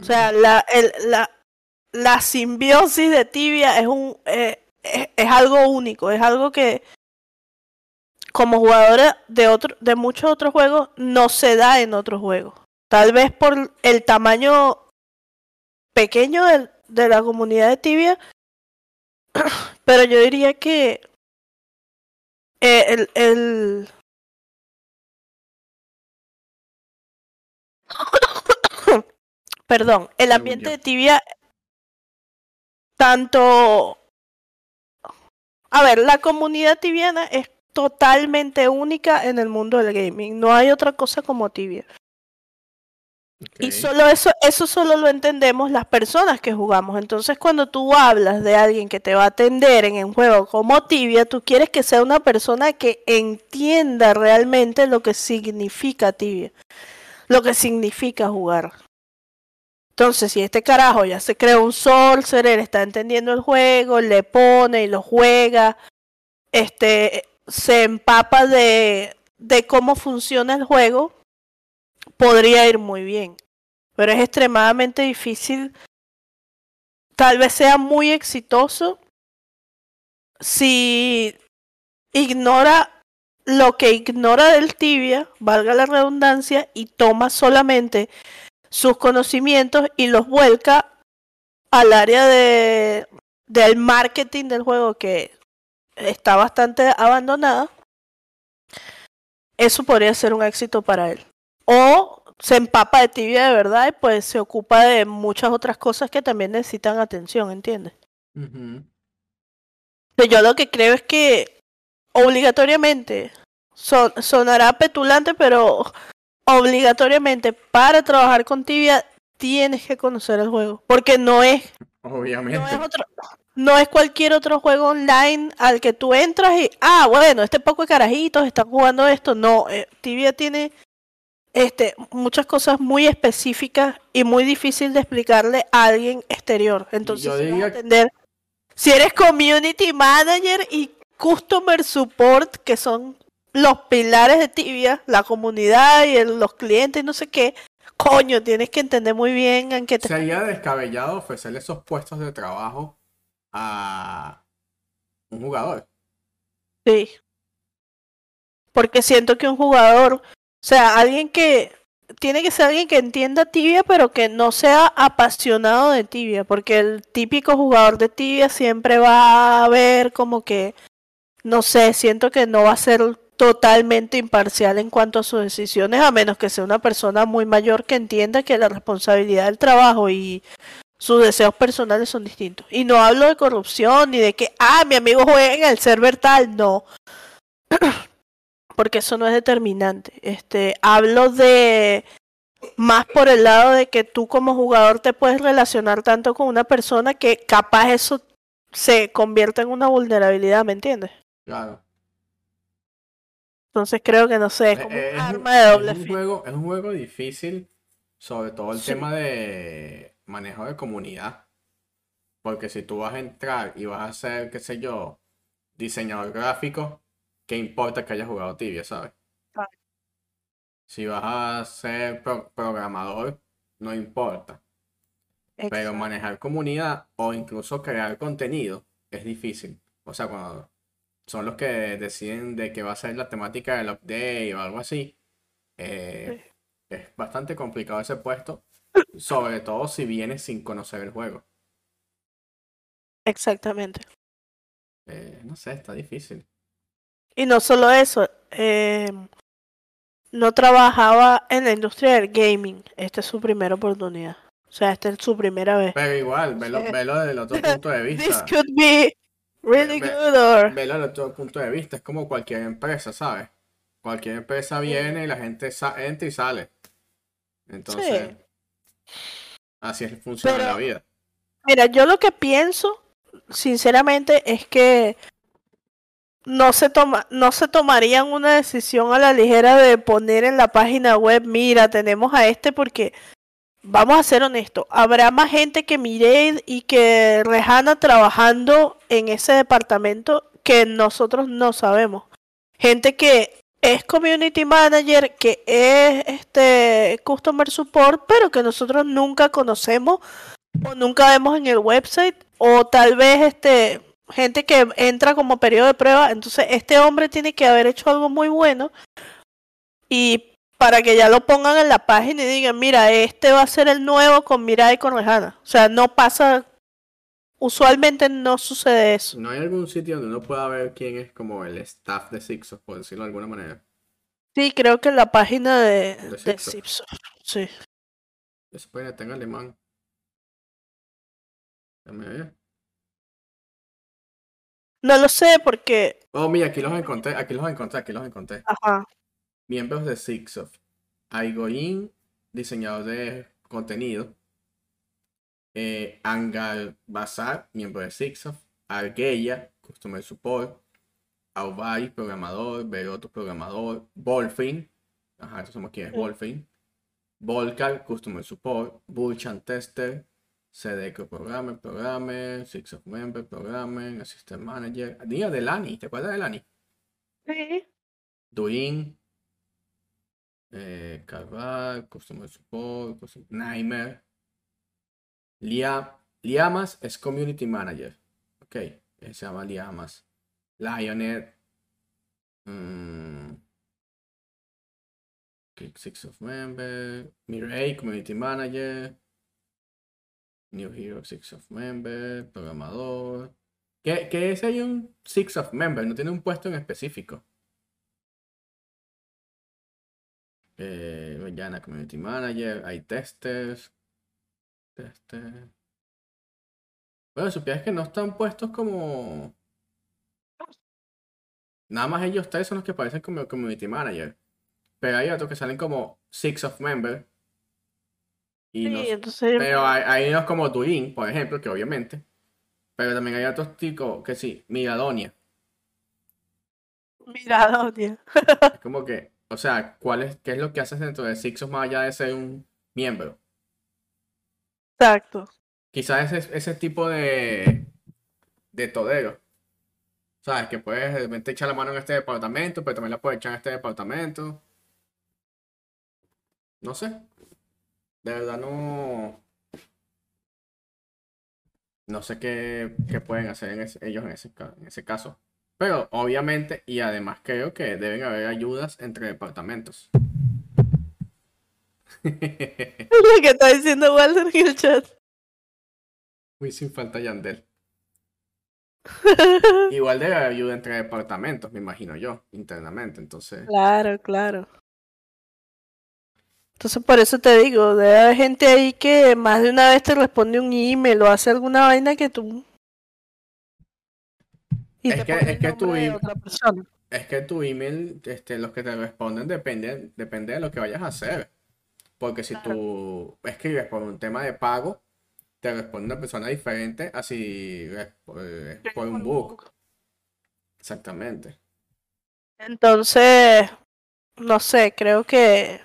O sea, la, el, la, la simbiosis de Tibia es un eh, es, es algo único, es algo que como jugadora de otro, de muchos otros juegos no se da en otros juegos. Tal vez por el tamaño pequeño del- de la comunidad de Tibia, pero yo diría que eh, el, el perdón, el ambiente de Tibia tanto a ver, la comunidad tibiana es totalmente única en el mundo del gaming. No hay otra cosa como Tibia. Y solo eso, eso solo lo entendemos las personas que jugamos. Entonces, cuando tú hablas de alguien que te va a atender en un juego como Tibia, tú quieres que sea una persona que entienda realmente lo que significa Tibia, lo que significa jugar. Entonces, si este carajo ya se creó un sorcerer, está entendiendo el juego, le pone y lo juega, este, se empapa de, de cómo funciona el juego, podría ir muy bien. Pero es extremadamente difícil. Tal vez sea muy exitoso si ignora lo que ignora del tibia, valga la redundancia, y toma solamente sus conocimientos y los vuelca al área de del marketing del juego que está bastante abandonada. Eso podría ser un éxito para él. O se empapa de tibia de verdad y pues se ocupa de muchas otras cosas que también necesitan atención, ¿entiendes? Pero Yo lo que creo es que obligatoriamente son, sonará petulante, pero obligatoriamente para trabajar con tibia tienes que conocer el juego, porque no es Obviamente. no es otro no es cualquier otro juego online al que tú entras y ah bueno este poco de carajitos están jugando esto no eh, tibia tiene este muchas cosas muy específicas y muy difícil de explicarle a alguien exterior. Entonces Yo diría- entender si eres community manager y customer support que son los pilares de tibia la comunidad y el- los clientes y no sé qué coño tienes que entender muy bien en qué te Sería descabellado ofrecerle esos puestos de trabajo a un jugador. sí Porque siento que un jugador, o sea, alguien que tiene que ser alguien que entienda tibia, pero que no sea apasionado de tibia, porque el típico jugador de tibia siempre va a ver como que, no sé, siento que no va a ser totalmente imparcial en cuanto a sus decisiones, a menos que sea una persona muy mayor que entienda que la responsabilidad del trabajo y sus deseos personales son distintos. Y no hablo de corrupción ni de que, ah, mi amigo juega en el server tal, no. Porque eso no es determinante. Este, hablo de más por el lado de que tú como jugador te puedes relacionar tanto con una persona que capaz eso se convierta en una vulnerabilidad, ¿me entiendes? Claro. Entonces creo que no sé, es Eh, como eh, un es un- arma de doble es un juego, es un juego difícil, sobre todo el Sí. tema de manejo de comunidad. Porque si tú vas a entrar y vas a ser, qué sé yo, diseñador gráfico, ¿qué importa que hayas jugado tibia, sabes? Claro. Si vas a ser pro- programador, no importa. Pero manejar comunidad o incluso crear contenido es difícil. O sea, cuando son los que deciden de qué va a ser la temática del update o algo así, eh, es bastante complicado ese puesto, sobre todo si vienes sin conocer el juego. Exactamente. Eh, no sé, está difícil. Y no solo eso, eh, no trabajaba en la industria del gaming. Esta es su primera oportunidad. O sea, esta es su primera vez. Pero igual, velo, Sí. velo desde el otro punto de This vista. could be really Ve- good or... Velo desde otro punto de vista. Es como cualquier empresa, ¿sabes? Cualquier empresa viene y la gente entra y sale. Entonces, así es, funciona Pero- la vida. Mira, yo lo que pienso, sinceramente, es que no se toma, no se tomarían una decisión a la ligera de poner en la página web, mira, tenemos a este porque vamos a ser honestos, habrá más gente que Mireille y que Rejana trabajando en ese departamento que nosotros no sabemos. Gente que es community manager, que es este customer support, pero que nosotros nunca conocemos o nunca vemos en el website o tal vez este gente que entra como periodo de prueba. Entonces este hombre tiene que haber hecho algo muy bueno y para que ya lo pongan en la página y digan mira este va a ser el nuevo con Mirai y con Rejana o sea no pasa usualmente no sucede eso ¿No hay algún sitio donde uno pueda ver quién es como el staff de Sixos, por decirlo de alguna manera? sí creo que en la página de, De. Zipsoft, sí Yo supongo que tenga alemán. Déjame ver. no lo sé porque Oh, mira, aquí los encontré, aquí los encontré, aquí los encontré. ajá Miembros de Sixoft. Aigoin, diseñador de contenido. Eh, Angal Bazar, miembro de Sixoft. Argueya, Customer Support. Aubai, programador. Beroto, programador. Wolfin. Ajá, entonces somos quién es Mm. Wolfin. Volcar, Customer Support. Bulchan Tester. CDECO Programmer, Programmer. Sixoft Member, Programmer. Assistant Manager. Día de Lani, ¿te acuerdas de Lani? sí Duin, eh, Carval, Customer Support, Custom- Nightmare. Lia- Liamas es Community Manager. Ok, eh, se llama Liamas. Lionet. mm, Kick Six of Member. Mirai, Community Manager. New Hero Six of Member. Programador. ¿Qué, qué es ahí un Six of Member? No tiene un puesto en específico. Eh, Yana Community Manager, hay testers. Tester. Bueno, supieras que no están puestos como. Nada más ellos tres son los que parecen como Community Manager. Pero hay otros que salen como Six of Member. Y sí los- entonces pero hay, hay unos como Duin, por ejemplo, que obviamente. Pero también hay otros tipos que sí, Miradonia. mira Donia. Es como que, o sea, ¿cuál es, ¿qué es lo que haces dentro de Sixos más allá de ser un miembro? Exacto Quizás ese, ese tipo de, de todero. ¿Sabes? Que puedes echar la mano en este departamento, pero también la puedes echar en este departamento. No sé. De verdad no. No sé qué, qué pueden hacer ellos en ese, en ese caso. Pero obviamente, y además creo que deben haber ayudas entre departamentos. Lo que está diciendo Walter en el chat. Muy sin falta Yandel. Igual debe haber ayuda entre departamentos, me imagino yo, internamente, entonces. Claro, claro. Entonces por eso te digo, debe haber gente ahí que más de una vez te responde un email o hace alguna vaina que tú... Y Es que- es que tu persona. Es que tu email, este, los que te responden depende, depende de lo que vayas a hacer. Porque si tú escribes por un tema de pago, te responde una persona diferente así eh, eh, por un book. Exactamente. Entonces, no sé, creo que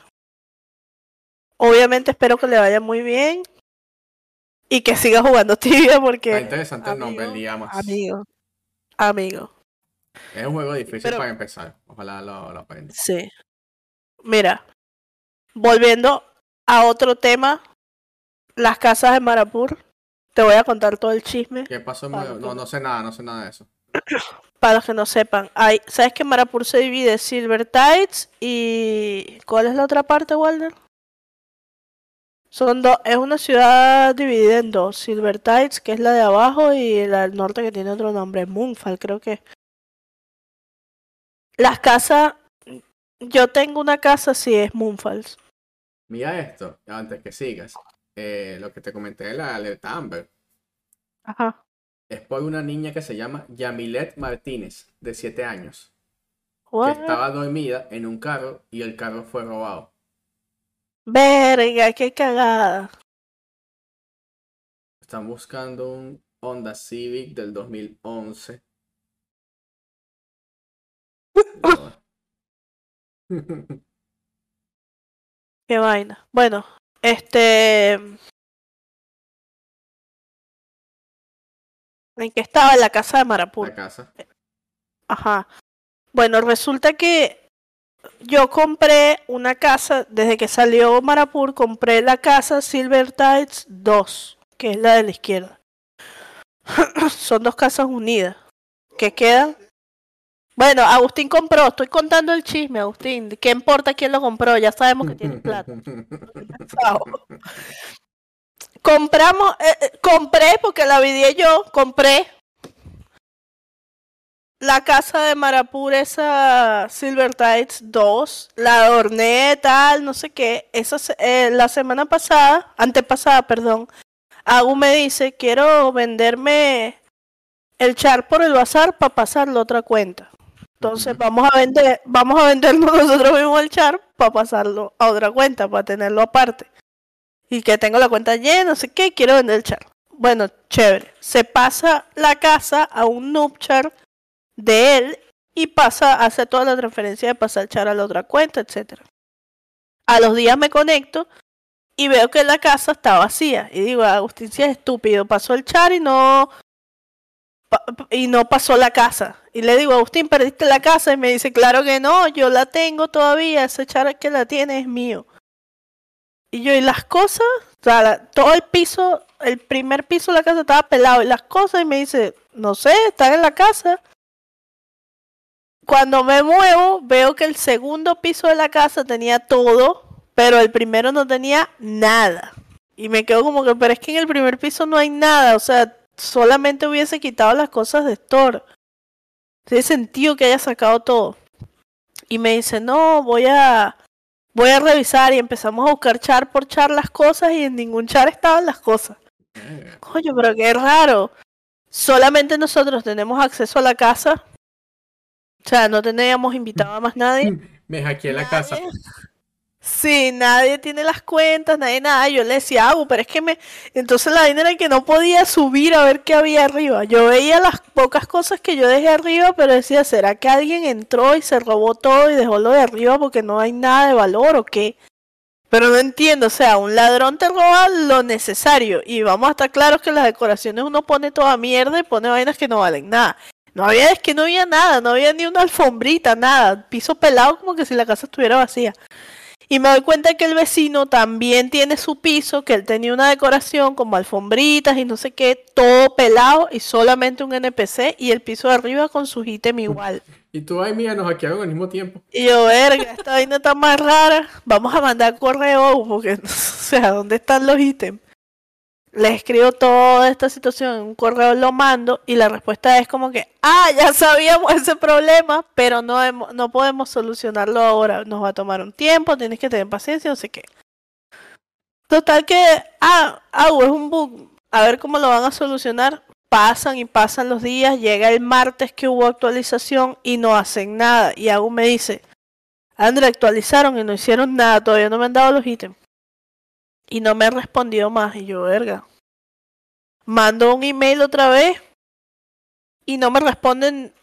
obviamente espero que le vaya muy bien y que siga jugando tibia Está porque interesante el nombre, amigo, Liamas. amigo, amigo, Es un juego difícil Pero- para empezar. Ojalá lo, lo aprendas. sí. Mira, volviendo a otro tema, las casas de Marapur, te voy a contar todo el chisme. ¿Qué pasó? No, no sé nada, no sé nada de eso. Para los que no sepan, hay, ¿sabes que Marapur se divide Silver Tides y ¿cuál es la otra parte, Walder? Son dos, es una ciudad dividida en dos, Silver Tides, que es la de abajo, y la del norte que tiene otro nombre, Moonfall, creo que. Las casas, yo tengo una casa, sí, es Moonfalls. Mira esto, antes que sigas. Eh, lo que te comenté de la alerta Amber. Ajá. Es por una niña que se llama Yamilet Martínez, de 7 años. que estaba dormida en un carro y el carro fue robado. Verga, qué cagada. Están buscando un Honda Civic del 2011. Qué vaina. Bueno, este. ¿En qué estaba? En la casa de Marapur. La casa. Ajá. Bueno, resulta que yo compré una casa, desde que salió Marapur, compré la casa Silver Tides 2, que es la de la izquierda. Son dos casas unidas. que quedan? Bueno, Agustín compró, estoy contando el chisme, Agustín. ¿Qué importa quién lo compró? Ya sabemos que tiene plata. Compramos, eh, eh, compré porque la vidé yo, compré la casa de Marapur, esa Silver Tides 2, la adorné, tal, no sé qué. Esa, eh, la semana pasada, antepasada, perdón, Agu me dice, quiero venderme el char por el bazar para pasarlo a otra cuenta. Entonces vamos a vender, vamos a vendernos nosotros mismos el char para pasarlo a otra cuenta, para tenerlo aparte. Y que tengo la cuenta llena, no sé qué, quiero vender el char. Bueno, chévere. Se pasa la casa a un noob char de él y pasa, hace toda la transferencia de pasar el char a la otra cuenta, etcétera. A los días me conecto y veo que la casa está vacía. Y digo, Agustín, si es estúpido, pasó el char y no y no pasó la casa. Y le digo, Agustín, perdiste la casa. Y me dice, claro que no, yo la tengo todavía, ese char que la tiene es mío. Y yo, y las cosas, o sea, la- todo el piso, el primer piso de la casa estaba pelado. Y las cosas, y me dice, no sé, están en la casa. Cuando me muevo, veo que el segundo piso de la casa tenía todo, pero el primero no tenía nada. Y me quedo como que, pero es que en el primer piso no hay nada, o sea, solamente hubiese quitado las cosas de store. Tiene sentido que haya sacado todo. Y me dice, no, voy a, voy a revisar y empezamos a buscar char por char las cosas y en ningún char estaban las cosas. Coño, pero qué raro. Solamente nosotros tenemos acceso a la casa. O sea, no teníamos invitado a más nadie. Me hackeé la casa. Sí, nadie tiene las cuentas, nadie nada. Yo le decía, Agu, pero es que me. Entonces la vaina era que no podía subir a ver qué había arriba. Yo veía las pocas cosas que yo dejé arriba, pero decía, ¿será que alguien entró y se robó todo y dejó lo de arriba porque no hay nada de valor o qué? Pero no entiendo, o sea, un ladrón te roba lo necesario. Y vamos a estar claros que las decoraciones uno pone toda mierda y pone vainas que no valen nada. No había, es que no había nada, no había ni una alfombrita, nada. Piso pelado como que si la casa estuviera vacía. Y me doy cuenta que el vecino también tiene su piso, que él tenía una decoración como alfombritas y no sé qué, todo pelado y solamente un NPC y el piso de arriba con su ítem igual. Y tú, ay, mira, nos hackearon al mismo tiempo. Y yo, verga, esta vaina está más rara. Vamos a mandar correo porque, o sea, ¿dónde están los ítems? Le escribo toda esta situación en un correo, lo mando y la respuesta es como que, ah, ya sabíamos ese problema, pero no, no podemos solucionarlo ahora, nos va a tomar un tiempo, tienes que tener paciencia, no sé qué. Total que, ah, ah, es un bug, a ver cómo lo van a solucionar. Pasan y pasan los días, llega el martes que hubo actualización y no hacen nada. Y Agu me dice, André, actualizaron y no hicieron nada, todavía no me han dado los ítems. Y no me ha respondido más. Y yo, verga. Mando un email otra vez. Y no me responden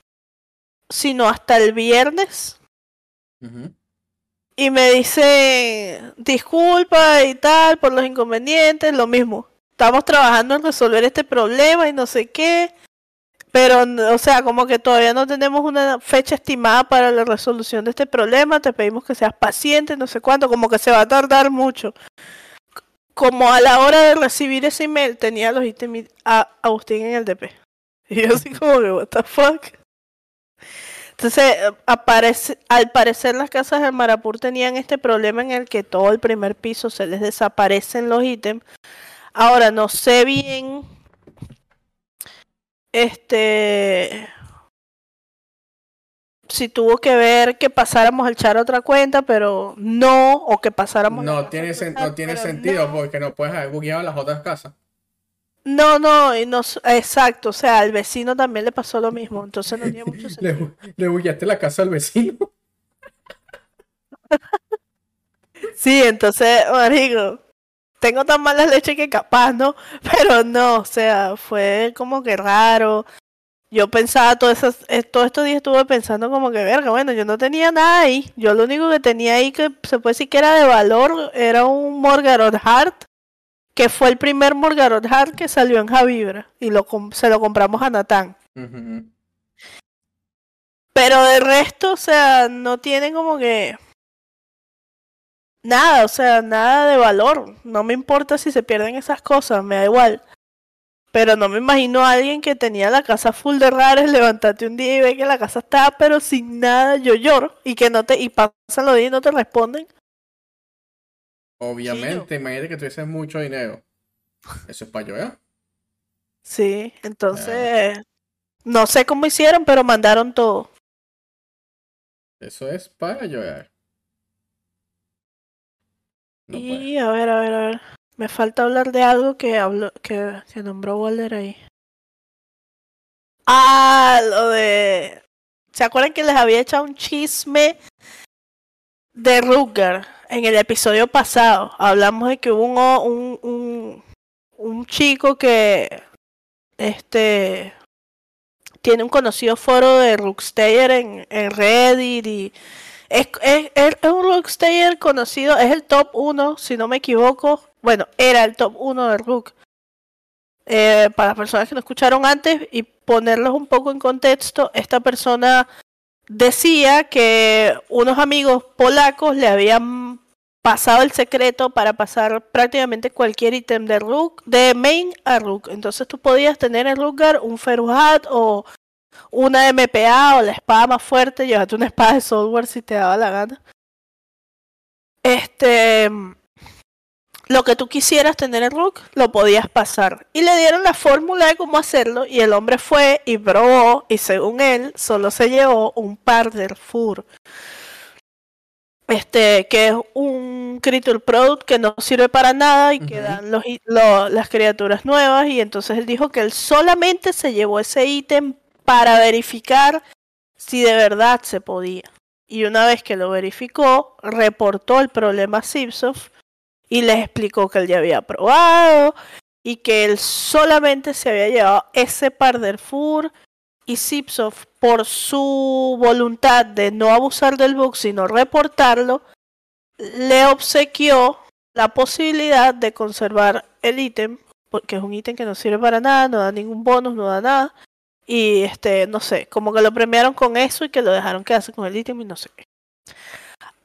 sino hasta el viernes. Y me dice, disculpa y tal por los inconvenientes, lo mismo. Estamos trabajando en resolver este problema y no sé qué. Pero, o sea, como que todavía no tenemos una fecha estimada para la resolución de este problema. Te pedimos que seas paciente, no sé cuánto, como que se va a tardar mucho como a la hora de recibir ese email tenía los ítems a Agustín en el DP. Y yo así como que, what the fuck. Entonces, al parecer las casas del Marapur tenían este problema en el que todo el primer piso se les desaparecen los ítems. Ahora, no sé bien, este, si tuvo que ver que pasáramos al echar otra cuenta, pero no, o que pasáramos. No tiene, no tiene sentido porque no puedes haber bugueado las otras casas. No, no, y no, exacto, o sea, al vecino también le pasó lo mismo, entonces no tiene mucho sentido. le, bugueaste la casa al vecino. sí, entonces, marico, tengo tan mala leche que capaz, ¿no? Pero no, o sea, fue como que raro yo pensaba todo esos, eh, todos estos días estuve pensando como que verga, bueno, yo no tenía nada ahí. Yo lo único que tenía ahí que se puede decir que era de valor era un Morgarot Heart, que fue el primer Morgarot Heart que salió en Javibra y lo se lo compramos a Natán. Pero de resto, o sea, no tiene como que nada, o sea, nada de valor. No me importa si se pierden esas cosas, me da igual. Pero no me imagino a alguien que tenía la casa full de rares, levantarte un día y ve que la casa está pero sin nada, yo lloro, y que no te, y pasan los días y no te responden. Obviamente, imagínate que tuvieses mucho dinero. Eso es para llorar. Sí, entonces, no sé cómo hicieron, pero mandaron todo. Eso es para llorar. y a ver, a ver, a ver. Me falta hablar de algo que habló, que, se nombró Walder ahí. Ah, lo de. ¿Se acuerdan que les había echado un chisme de Rutger en el episodio pasado? Hablamos de que hubo un, un, un, chico que este tiene un conocido foro de Rookstayer en, en Reddit y es, es, es, un Rookstayer conocido, es el top 1, si no me equivoco, bueno, era el top 1 de Rook. Eh, para las personas que no escucharon antes y ponerlos un poco en contexto, esta persona decía que unos amigos polacos le habían pasado el secreto para pasar prácticamente cualquier ítem de Rook, de main a Rook. Entonces tú podías tener en Rooker un Feruhat o una MPA o la espada más fuerte, llévate una espada de software si te daba la gana. Este lo que tú quisieras tener en Rook, lo podías pasar. Y le dieron la fórmula de cómo hacerlo y el hombre fue y probó y según él solo se llevó un par de Fur. Este, que es un creature product que no sirve para nada y que dan los, las criaturas nuevas y entonces él dijo que él solamente se llevó ese ítem para verificar si de verdad se podía. Y una vez que lo verificó, reportó el problema a Zipsoft y les explicó que él ya había probado y que él solamente se había llevado ese par del FUR y Zipsoft por su voluntad de no abusar del bug sino reportarlo le obsequió la posibilidad de conservar el ítem porque es un ítem que no sirve para nada, no da ningún bonus, no da nada y este, no sé, como que lo premiaron con eso y que lo dejaron quedarse con el ítem y no sé qué.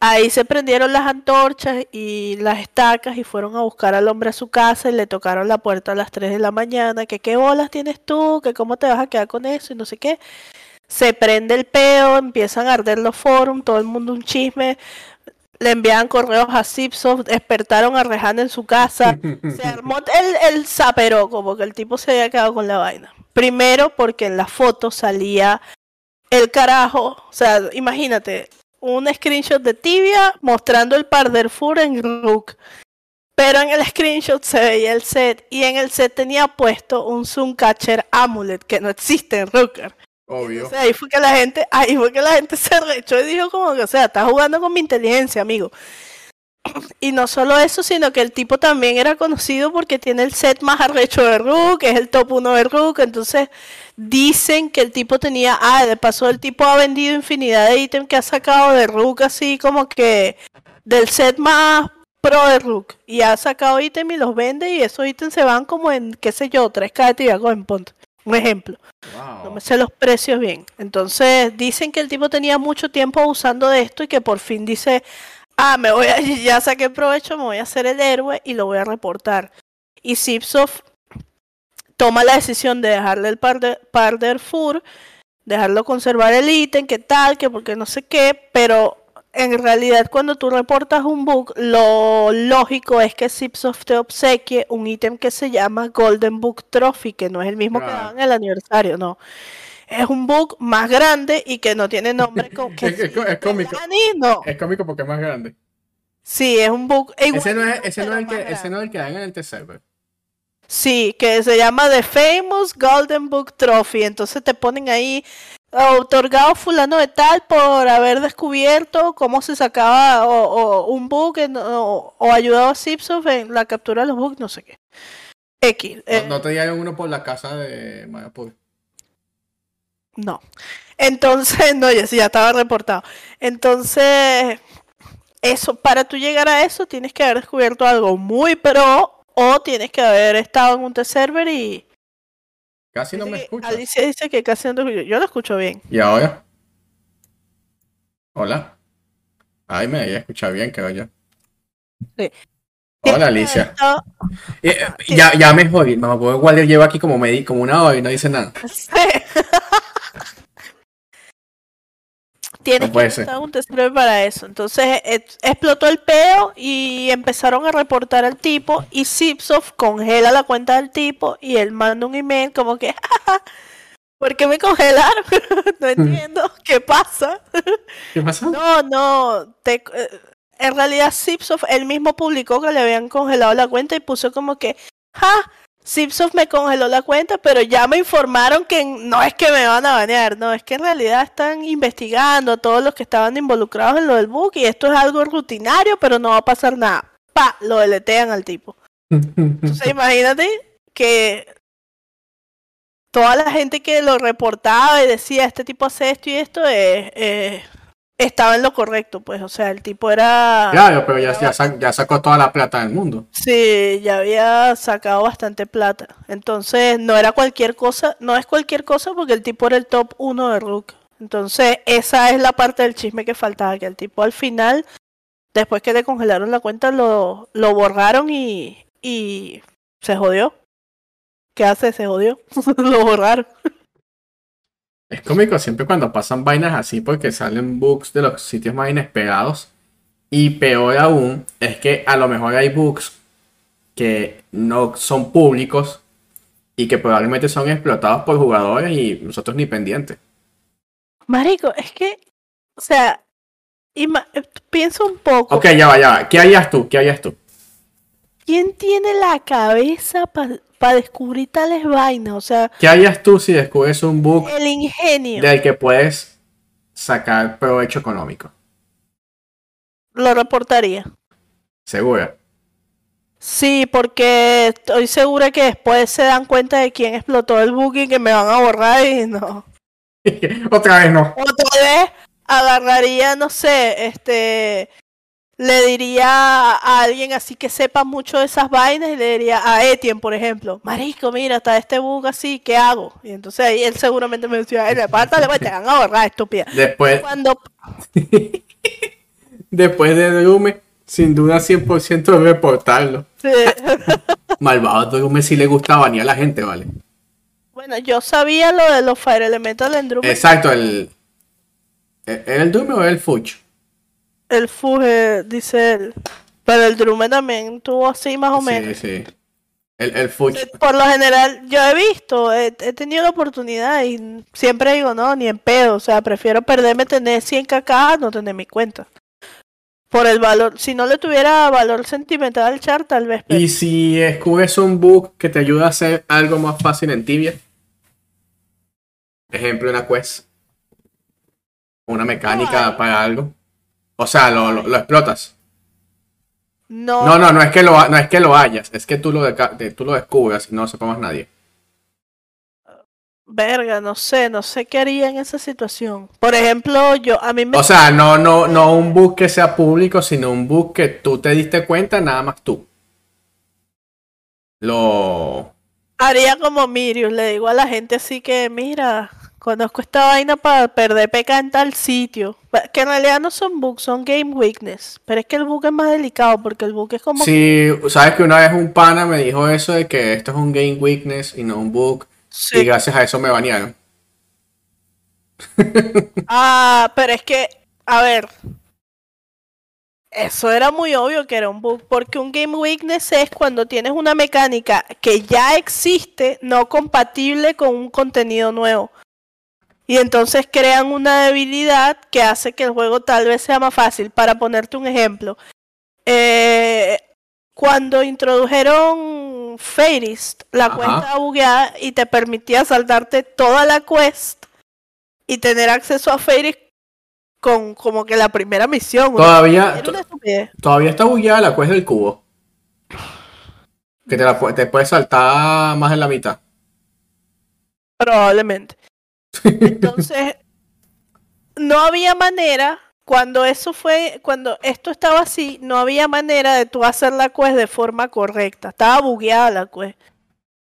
Ahí se prendieron las antorchas y las estacas y fueron a buscar al hombre a su casa y le tocaron la puerta a las 3 de la mañana, que qué bolas tienes tú, que cómo te vas a quedar con eso y no sé qué. Se prende el peo, empiezan a arder los forums, todo el mundo un chisme, le enviaban correos a Zipsoft, despertaron a Rehan en su casa, se armó el, el zaperoco porque el tipo se había quedado con la vaina. Primero porque en la foto salía el carajo, o sea, imagínate, un screenshot de Tibia mostrando el par de Fur en Rook. Pero en el screenshot se veía el set y en el set tenía puesto un Zoom Catcher Amulet que no existe en Rooker. Obvio. Sea, ahí fue que la gente, ahí fue que la gente se rechó y dijo como que, o sea, estás jugando con mi inteligencia, amigo. Y no solo eso, sino que el tipo también era conocido porque tiene el set más arrecho de Rook, es el top 1 de Rook, entonces dicen que el tipo tenía, ah, de paso el tipo ha vendido infinidad de ítems que ha sacado de Rook así como que del set más pro de Rook y ha sacado ítems y los vende y esos ítems se van como en, qué sé yo, 3k de Tiago en punto. Un ejemplo. No me sé los precios bien. Entonces dicen que el tipo tenía mucho tiempo usando de esto y que por fin dice, ah, me voy a, ya saqué provecho, me voy a hacer el héroe y lo voy a reportar. Y Zipsoft toma la decisión de dejarle el par de, par de Fur, dejarlo conservar el ítem, que tal, que porque no sé qué, pero en realidad cuando tú reportas un bug, lo lógico es que Zipsoft te obsequie un ítem que se llama Golden Book Trophy, que no es el mismo que daban en el aniversario, no. Es un bug más grande y que no tiene nombre que Es- cómico. No. Es cómico porque es más grande. Sí, es un bug Ese no es, ese no el que, ese no es el que dan en el T-Server. Sí, que se llama The Famous Golden Book Trophy. Entonces te ponen ahí otorgado fulano de tal por haber descubierto cómo se sacaba o, o un bug en- o, o ayudado a Zipsoft en la captura de los bugs, no sé qué. X. No, eh, no te dieron uno por la casa de Mayapur. No. Entonces, no, ya sí, ya estaba reportado. Entonces, eso, para tú llegar a eso, tienes que haber descubierto algo muy pro o tienes que haber estado en un test server y... Casi no me escucha. Alicia dice que casi no te escucho. Yo lo escucho bien. ¿Y ahora? Hola. Ay, me debería escuchar bien, creo yo. Sí. Hola, Alicia. Eh, ya, ya me jodí. Mamá, pues Walter lleva aquí como, medi- como una hora y no dice nada. Sí. Tienes No puede que ser. estar un testero para eso. Entonces ex- explotó el peo y empezaron a reportar al tipo y Zipsoft congela la cuenta del tipo y él manda un email como que ¿Por qué me congelaron? no entiendo qué pasa. ¿Qué pasa? No, no, te- eh, en realidad Zipsoft él mismo publicó que le habían congelado la cuenta y puso como que, ja, Zipsoft me congeló la cuenta, pero ya me informaron que no es que me van a banear, no, es que en realidad están investigando a todos los que estaban involucrados en lo del bug y esto es algo rutinario, pero no va a pasar nada. Pa, lo deletean al tipo. Entonces imagínate que toda la gente que lo reportaba y decía, este tipo hace esto y esto, eh, eh, estaba en lo correcto, pues, o sea, el tipo era... Claro, pero ya, ya, ya sacó toda la plata del mundo. Sí, ya había sacado bastante plata. Entonces, no era cualquier cosa, no es cualquier cosa porque el tipo era el top 1 de Rook. Entonces, esa es la parte del chisme que faltaba, que el tipo al final, después que le congelaron la cuenta, lo, lo borraron y, y se jodió. ¿Qué hace? Se jodió. lo borraron. Es cómico siempre cuando pasan vainas así porque salen bugs de los sitios más inesperados. Y peor aún es que a lo mejor hay bugs que no son públicos y que probablemente son explotados por jugadores y nosotros ni pendientes. Marico, es que, o sea, piensa un poco. Ok, ya va, ya va. ¿Qué harías tú? ¿Qué harías tú? ¿Quién tiene la cabeza para descubrir tales vainas? O sea, ¿Qué harías tú si descubres un bug el ingenio. del que puedes sacar provecho económico? Lo reportaría. Segura. Sí, porque estoy segura que después se dan cuenta de quién explotó el bug y que me van a borrar y no. Otra vez no. Otra vez agarraría, no sé, este, le diría a alguien así que sepa mucho de esas vainas y le diría a Etienne, por ejemplo, Marico, mira, está este bug así, ¿qué hago? Y entonces ahí él seguramente me decía, "Eh, apártale, pues te van a borrar, estúpida. Después, Cuando, después de Drume, sin duda 100% reportarlo. Sí. Malvado Drume sí le gustaba ni a la gente, ¿vale? Bueno, yo sabía lo de los Fire Elemental en Drume. Exacto, el... ¿e-, ¿Era el Drume o el Fuch? El Fuge, dice él. Pero el Drume también tuvo así más o menos. Sí, sí. El, el Fuch. Por lo general, yo he visto, he, he tenido la oportunidad y siempre digo, no, ni en pedo. O sea, prefiero perderme tener 100 kk a no tener mi cuenta. Por el valor, si no le tuviera valor sentimental al char, tal vez. pero- Y si descubres un bug que te ayuda a hacer algo más fácil en Tibia. Ejemplo, una quest. Una mecánica para algo. O sea, lo, lo- lo explotas. No, No, no, no es que lo, no es que lo hayas, es que tú lo, de- tú lo descubras y no lo sepa más nadie. verga, no sé, no sé qué haría en esa situación. Por ejemplo, yo, a mí me... O sea, no, no, no un bug que sea público, sino un bug que tú te diste cuenta nada más tú. Lo... Haría como Mirius, le digo a la gente así que, mira, conozco esta vaina para perder peca en tal sitio. Que en realidad no son bugs, son game weakness. Pero es que el bug es más delicado porque el bug es como... Sí, sabes que una vez un pana me dijo eso de que esto es un game weakness y no un bug. Sí. Y gracias a eso me banearon. Ah, pero es que, a ver, eso era muy obvio que era un bug, porque un game weakness es cuando tienes una mecánica que ya existe, no compatible con un contenido nuevo. Y entonces crean una debilidad que hace que el juego tal vez sea más fácil. Para ponerte un ejemplo, eh, cuando introdujeron Fairist, la Ajá. cuenta bugueada y te permitía saltarte toda la quest y tener acceso a Fairist con como que la primera misión. Todavía, todavía está bugueada la quest del cubo. Que te, la, te puedes saltar más de la mitad. Probablemente. Entonces, no había manera, cuando eso fue, cuando esto estaba así, no había manera de tú hacer la quest de forma correcta. Estaba bugueada la quest.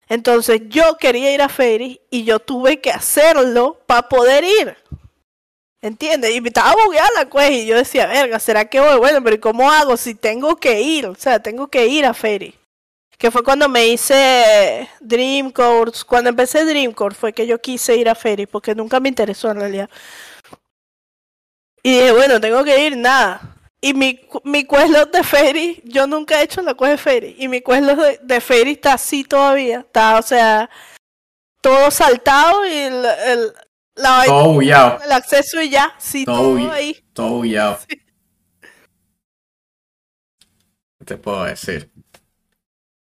Entonces yo quería ir a Fairy y yo tuve que hacerlo para poder ir. ¿Entiendes? Y me estaba bugueada la quest y yo decía, verga, ¿será que voy? Bueno, pero ¿y cómo hago si tengo que ir? O sea, tengo que ir a Fairy. Que fue cuando me hice Dream Course. Cuando empecé Dream Course fue que yo quise ir a Fairy porque nunca me interesó en realidad. Y dije, bueno, tengo que ir, nada. Y mi, mi questlog de Fairy, yo nunca he hecho la quest de Fairy. Y mi questlog de, de Fairy está así todavía. Está, o sea, todo saltado y el, el- la Todo el acceso y ya. Sí, Todo ahí. Todo bugueado. ¿Qué te puedo decir?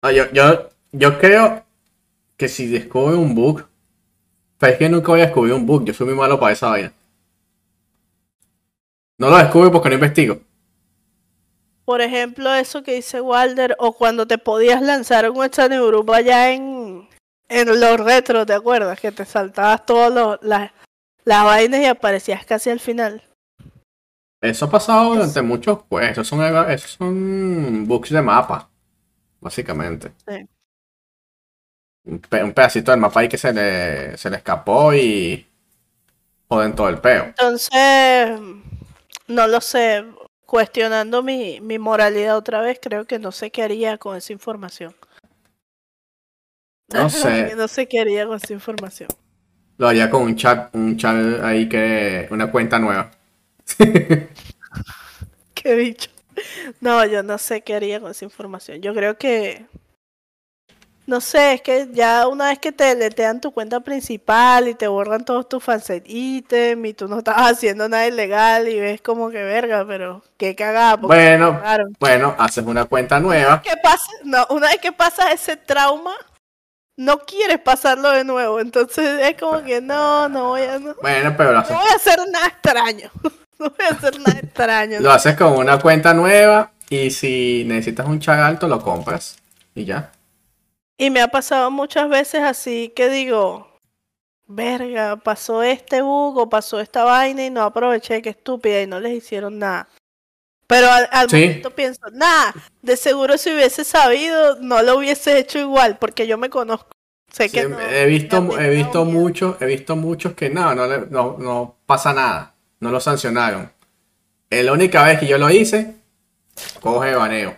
No, yo, yo, yo creo que si descubro un bug. Pero es que nunca voy a descubrir un bug. Yo soy muy malo para esa vaina. No lo descubro porque no investigo. Por ejemplo, eso que dice Walder, o cuando te podías lanzar un examen de grupo allá en, en los retros, ¿te acuerdas? Que te saltabas todas las, las vainas y aparecías casi al final. Eso ha pasado durante muchos pues. Esos son, esos son bugs de mapa. Básicamente. Sí. Un, pe- un pedacito del mapa ahí que se le, se le escapó y. Joden todo el peo. Entonces, no lo sé, cuestionando mi, mi moralidad otra vez, creo que no sé qué haría con esa información. No sé. No sé qué haría con esa información. Lo haría con un chat, un chat ahí que. Una cuenta nueva. Qué bicho. No, yo no sé qué haría con esa información. Yo creo que. No sé, es que ya una vez que te deletean tu cuenta principal y te borran todos tus fanset ítems y tú no estabas haciendo nada ilegal y ves como que verga, pero qué cagada. Bueno, bueno, haces una cuenta nueva. ¿Qué pasa? No, una vez que pasas ese trauma, no quieres pasarlo de nuevo. Entonces es como que no, no voy a, no, Bueno, pero no voy a hacer nada extraño. No voy a hacer nada extraño. lo haces con una cuenta nueva. Y si necesitas un chat alto, lo compras. Y ya. Y me ha pasado muchas veces así que digo, verga, pasó este bug o pasó esta vaina y no aproveché, qué estúpida, y no les hicieron nada. Pero al, al Sí. momento pienso, nada, de seguro si hubiese sabido, no lo hubiese hecho igual, porque yo me conozco. Sé que no, he visto, he visto muchos, he visto muchos que no, no, no, no pasa nada. No lo sancionaron. la única vez que yo lo hice, coge baneo.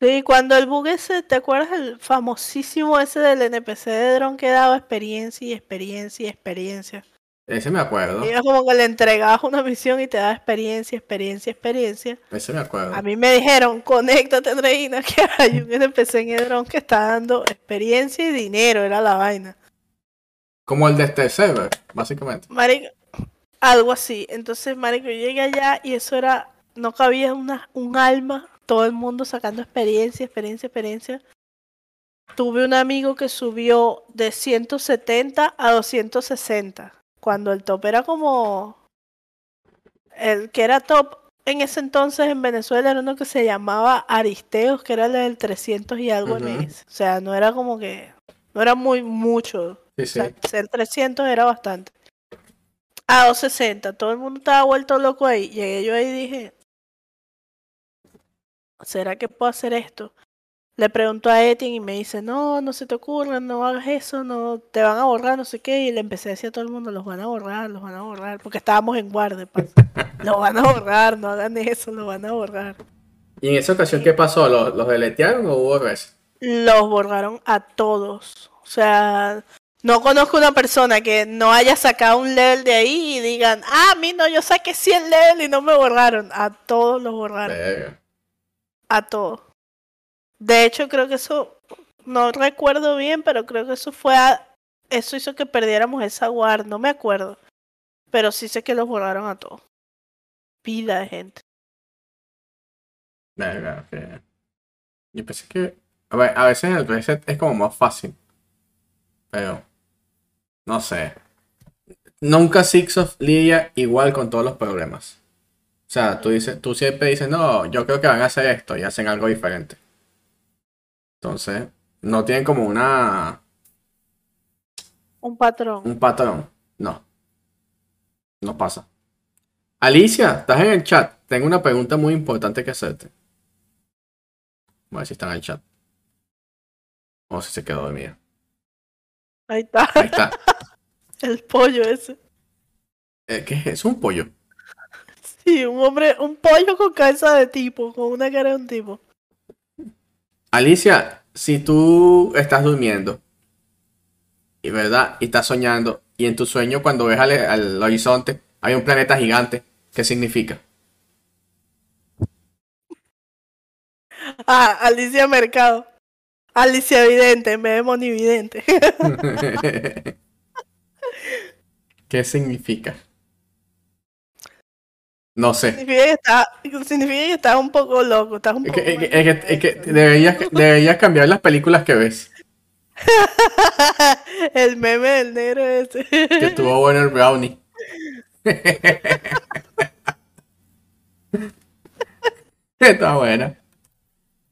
Sí, cuando el bug ese, ¿te acuerdas el famosísimo ese del NPC de dron que daba experiencia y experiencia y experiencia? Ese me acuerdo. Y es como que le entregabas una misión y te daba experiencia, experiencia, experiencia. Ese me acuerdo. A mí me dijeron, conéctate, Andreina, que hay un NPC en Edron que está dando experiencia y dinero, era la vaina. Como el de este server, básicamente. Marico, algo así. Entonces, Marico, yo llegué allá y eso era, no cabía una, un alma, todo el mundo sacando experiencia, experiencia, experiencia. Tuve un amigo que subió de 170 a 260 cuando el top era como el que era top en ese entonces en Venezuela era uno que se llamaba Aristeos, que era el del 300 y algo mes. O sea, no era como que no era muy mucho. Sí, sí. O sea, ser 300 era bastante. A 260, todo el mundo estaba vuelto loco ahí. Llegué yo ahí y dije, ¿será que puedo hacer esto? Le pregunto a Etienne y me dice, no, no se te ocurra, no hagas eso, no te van a borrar, no sé qué. Y le empecé a decir a todo el mundo, los van a borrar, los van a borrar, porque estábamos en guardia. pues. los van a borrar, no hagan eso, los van a borrar. ¿Y en esa ocasión qué pasó? ¿Los, los deletearon o hubo res? Los borraron a todos. O sea, no conozco una persona que no haya sacado un level de ahí y digan, ah, a mí no, yo saqué 100 level y no me borraron. A todos los borraron. A todos. De hecho, creo que eso, no recuerdo bien, pero creo que eso fue a, eso hizo que perdiéramos esa guard, no me acuerdo. Pero sí sé que los borraron a todos. Pila de gente. Verga, ok. Yo pensé que. A, veces el reset es como más fácil. Pero. No sé. Nunca Sixof lidia igual con todos los problemas. O sea, tú, dices, tú siempre dices, no, yo creo que van a hacer esto y hacen algo diferente. Entonces, no tienen como una. Un patrón. un patrón. No. No pasa. Alicia, estás en el chat. Tengo una pregunta muy importante que hacerte. Vamos a ver si está en el chat. O si se quedó dormida. Ahí está. Ahí está. El pollo ese. Eh, ¿Qué es eso? ¿Un pollo? Sí, un hombre, un pollo con cabeza de tipo, con una cara de un tipo. Alicia, si tú estás durmiendo, y verdad, y estás soñando, y en tu sueño cuando ves al, al horizonte hay un planeta gigante, ¿qué significa? Ah, Alicia Mercado. Alicia Vidente, en vez de Monividente. ¿Qué significa? No sé. significa, que está, significa que estás un poco loco, estás un poco... es que- es que- es que deberías, deberías cambiar las películas que ves. El meme del negro ese. Que estuvo bueno el brownie. está buena.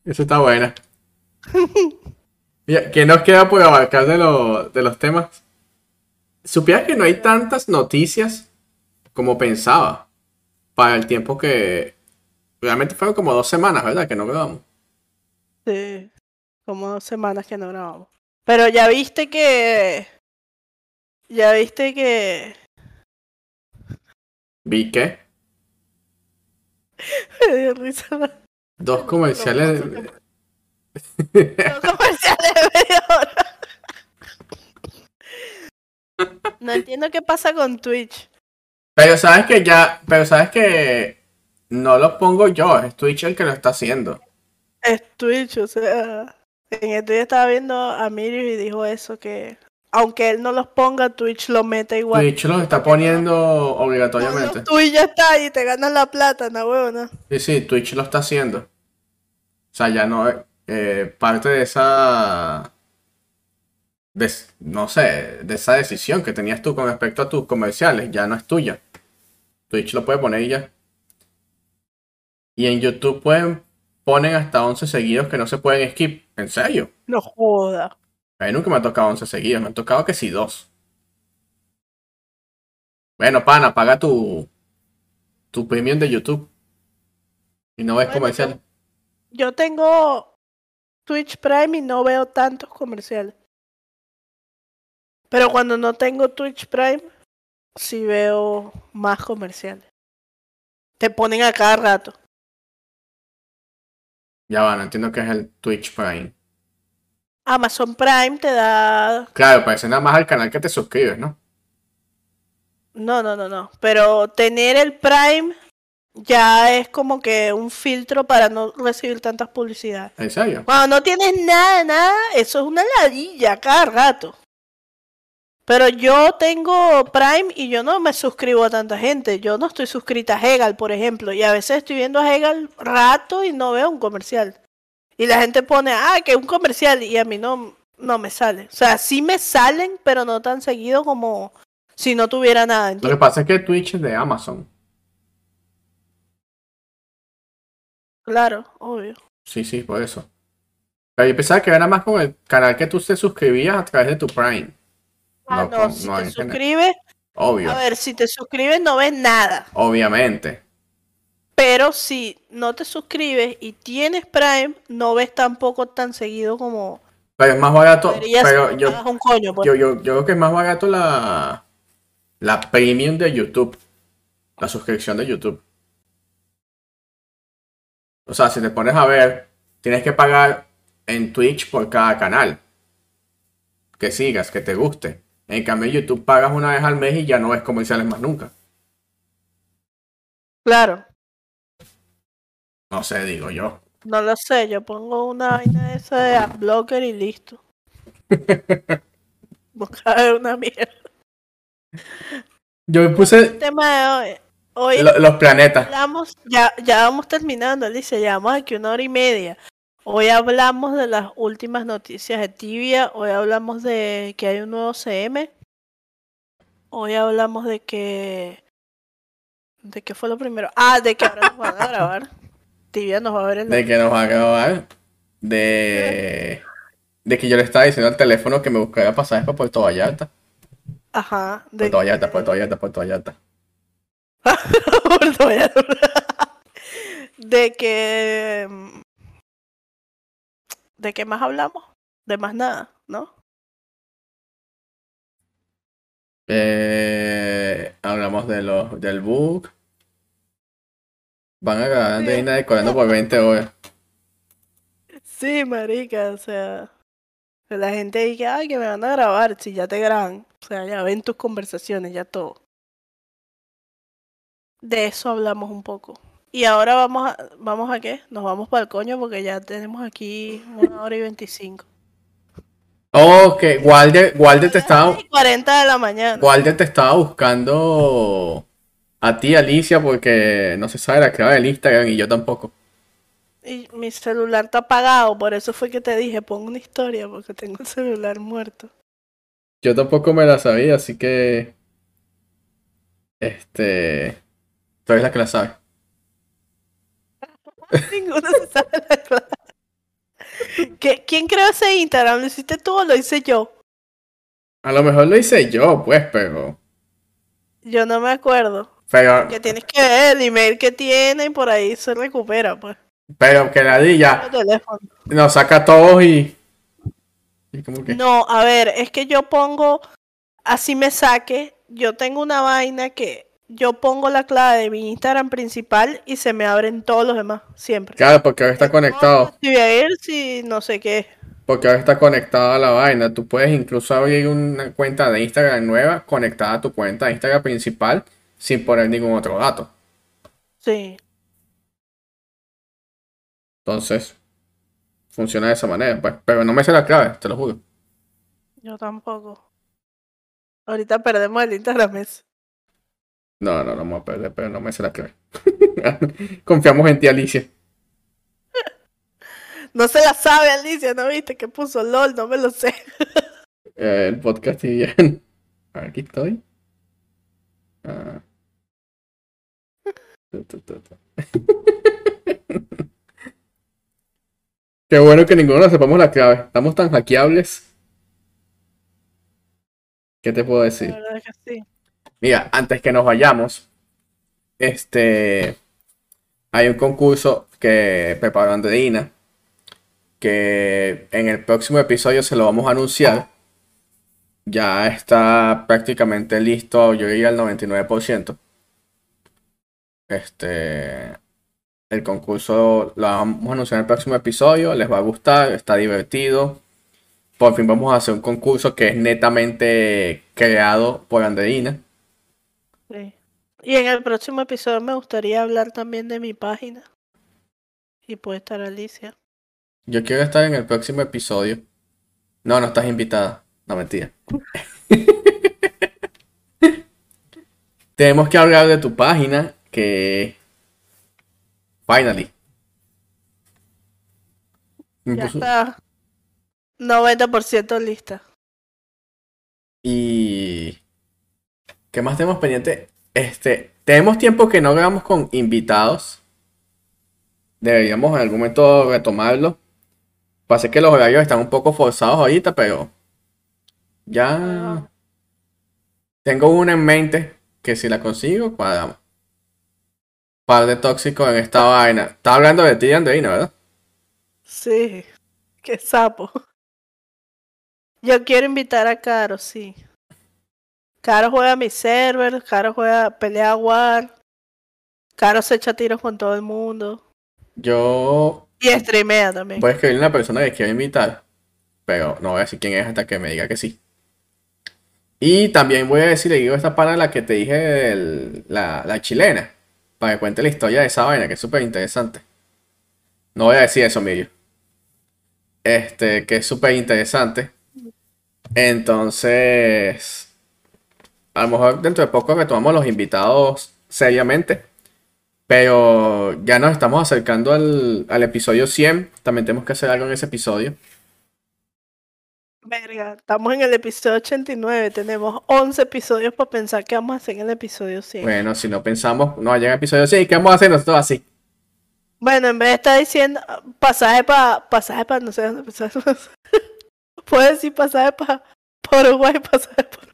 Eso está buena. Mira, ¿qué nos queda por abarcar de, lo- de los temas? Supieras que no hay tantas noticias como pensaba para el tiempo que... Realmente fueron como dos semanas, ¿verdad? Que no grabamos. Sí, como dos semanas que no grabamos. Pero ya viste que... Ya viste que... Vi que Me dio risa. dos comerciales... Los comerciales de media hora. No entiendo qué pasa con Twitch. Pero sabes que ya, pero sabes que no lo pongo yo, es Twitch el que lo está haciendo. Es Twitch, o sea... En el Twitch estaba viendo a Miriam y dijo eso, que... Aunque él no los ponga, Twitch lo mete igual. Twitch los está poniendo obligatoriamente. Twitch ya está ahí, te ganas la plata, no huevona. Sí, sí, Twitch lo está haciendo. O sea, ya no eh, parte de esa, de- no sé, de esa decisión que tenías tú con respecto a tus comerciales, ya no es tuya. Twitch lo puede poner y ya. Y en YouTube pueden, ponen hasta 11 seguidos que no se pueden skip. ¿En serio? No joda. A mí nunca me ha tocado 11 seguidos, me ha tocado que sí dos. Bueno, pana, paga tu, tu premium de YouTube. Y no ves Bueno, comerciales. Yo tengo Twitch Prime y no veo tantos comerciales. Pero cuando no tengo Twitch Prime, sí veo más comerciales. Te ponen a cada rato. Ya va, no entiendo qué es el Twitch Prime. Amazon Prime te da. Claro, parece nada más al canal que te suscribes, ¿no? No, no, no, no. Pero tener el Prime ya es como que un filtro para no recibir tantas publicidades. ¿En serio? Cuando no tienes nada, nada, eso es una ladilla cada rato. Pero yo tengo Prime y yo no me suscribo a tanta gente. Yo no estoy suscrita a Hegal, por ejemplo. Y a veces estoy viendo a Hegal rato y no veo un comercial. Y la gente pone, ah, que un comercial. Y a mí no, no me sale. O sea, sí me salen, pero no tan seguido como si no tuviera nada. Lo que pasa es que Twitch es de Amazon. Claro, obvio. Sí, sí, por eso. Pero yo pensaba que era más con el canal que tú te suscribías a través de tu Prime. Ah, no, si te suscribes. Obvio. A ver, si te suscribes no ves nada. Obviamente. Pero si no te suscribes y tienes Prime, no ves tampoco tan seguido como. Pero es más barato. Pero yo, un coño, pues. yo, yo, yo creo que es más barato la, la premium de YouTube. La suscripción de YouTube. O sea, si te pones a ver, tienes que pagar en Twitch por cada canal. Que sigas, que te guste. En cambio, YouTube pagas una vez al mes y ya no ves comerciales más nunca. Claro. No sé, digo yo. No lo sé, yo pongo una vaina esa de AdBlocker y listo. Buscar una mierda. Yo puse. El tema de hoy los planetas. ya, ya vamos terminando, Alicia. Llevamos aquí una hora y media. Hoy hablamos de las últimas noticias de Tibia. Hoy hablamos de que hay un nuevo CM. Hoy hablamos de que. ¿De qué fue lo primero? Ah, de que ahora nos van a grabar. Tibia nos va a ver el. De que nos va a grabar. De. De que yo le estaba diciendo al teléfono que me buscara pasajes para Puerto Vallarta. Ajá. De... Puerto Vallarta, Puerto Vallarta, Puerto Vallarta. de que. ¿De qué más hablamos? De más nada, ¿no? Eh, hablamos de los, del book. Van a grabar de Ina decorando por 20 horas. Sí, marica, o sea. La gente dice, ay, que me van a grabar, si ya te graban. O sea, ya ven tus conversaciones, ya todo de eso hablamos un poco. Y ahora vamos a, ¿vamos a qué? Nos vamos para el coño porque ya tenemos aquí una hora y veinticinco. Ok, Walder, Walder te estaba... 40 de la mañana. Walder te estaba buscando a ti, Alicia, porque no se sabe la clave del Instagram y yo tampoco. Y mi celular está apagado, por eso fue que te dije, pon una historia, porque tengo el celular muerto. Yo tampoco me la sabía, así que... Este... Tú eres la que la sabe. Ninguno se sabe la clave. ¿Quién creó ese Instagram? ¿Lo hiciste tú o lo hice yo? A lo mejor lo hice yo, pues, pero. Yo no me acuerdo. Pero. Que tienes que ver el email que tiene y por ahí se recupera, pues. Pero que la ya nos saca todos y. y que... No, a ver, es que yo pongo. Así me saque. Yo tengo una vaina que yo pongo la clave de mi Instagram principal y se me abren todos los demás, siempre. Claro, porque ahora está conectado. Si voy a ir, si no sé qué. Porque ahora está conectado a la vaina. Tú puedes incluso abrir una cuenta de Instagram nueva conectada a tu cuenta de Instagram principal sin poner ningún otro dato. Sí. Entonces, funciona de esa manera, pues. Pero no me sé la clave, te lo juro. Yo tampoco. Ahorita perdemos el Instagram ese. No, no, no vamos a perder, pero no me sé la clave. Confiamos en ti, Alicia. No se la sabe, Alicia, ¿no viste que puso LOL? No me lo sé. Eh, el podcast y bien. Aquí estoy. Ah. Qué bueno que ninguno sepamos la clave. Estamos tan hackeables. ¿Qué te puedo decir? La verdad que sí. Mira, antes que nos vayamos, este hay un concurso que preparó Andreina que en el próximo episodio se lo vamos a anunciar. Ya está prácticamente listo, yo diría el 99%. Este, el concurso lo vamos a anunciar en el próximo episodio. Les va a gustar, está divertido. Por fin vamos a hacer un concurso que es netamente creado por Andreina. Sí. Y en el próximo episodio me gustaría hablar también de mi página. Y puede estar Alicia. Yo quiero estar en el próximo episodio. No, no estás invitada. No, mentira. Tenemos que hablar de tu página que... Finally. Ya está 90% lista. Y... ¿Qué más tenemos pendiente? Este, tenemos tiempo que no grabamos con invitados. Deberíamos en algún momento retomarlo. Pasa que los horarios están un poco forzados ahorita, pero ya tengo una en mente que si la consigo, cuadramos. Par de tóxicos en esta vaina. Estaba hablando de ti, Andreina, ¿verdad? Sí, qué sapo. Yo quiero invitar a Caro, sí. Caro juega mi server, Caro juega pelea war. Caro se echa tiros con todo el mundo. Yo Y streamea también. voy a escribirle a una persona que quiero invitar, pero no voy a decir quién es hasta que me diga que sí. Y también voy a decir, le digo esta para la que te dije, del- la, la chilena, para que cuente la historia de esa vaina, que es súper interesante. No voy a decir eso, Miriam. Este, que es súper interesante. Entonces, a lo mejor dentro de poco retomamos los invitados seriamente. Pero ya nos estamos acercando al, al episodio 100. También tenemos que hacer algo en ese episodio. Verga, estamos en el episodio 89. Tenemos 11 episodios para pensar qué vamos a hacer en el episodio 100. Bueno, Bueno, si no pensamos, no llega el episodio 100. ¿Qué vamos a hacer nosotros así? en vez de estar diciendo pasaje para pasaje para no sé dónde pasaje puedes decir pasaje para Uruguay, pasaje por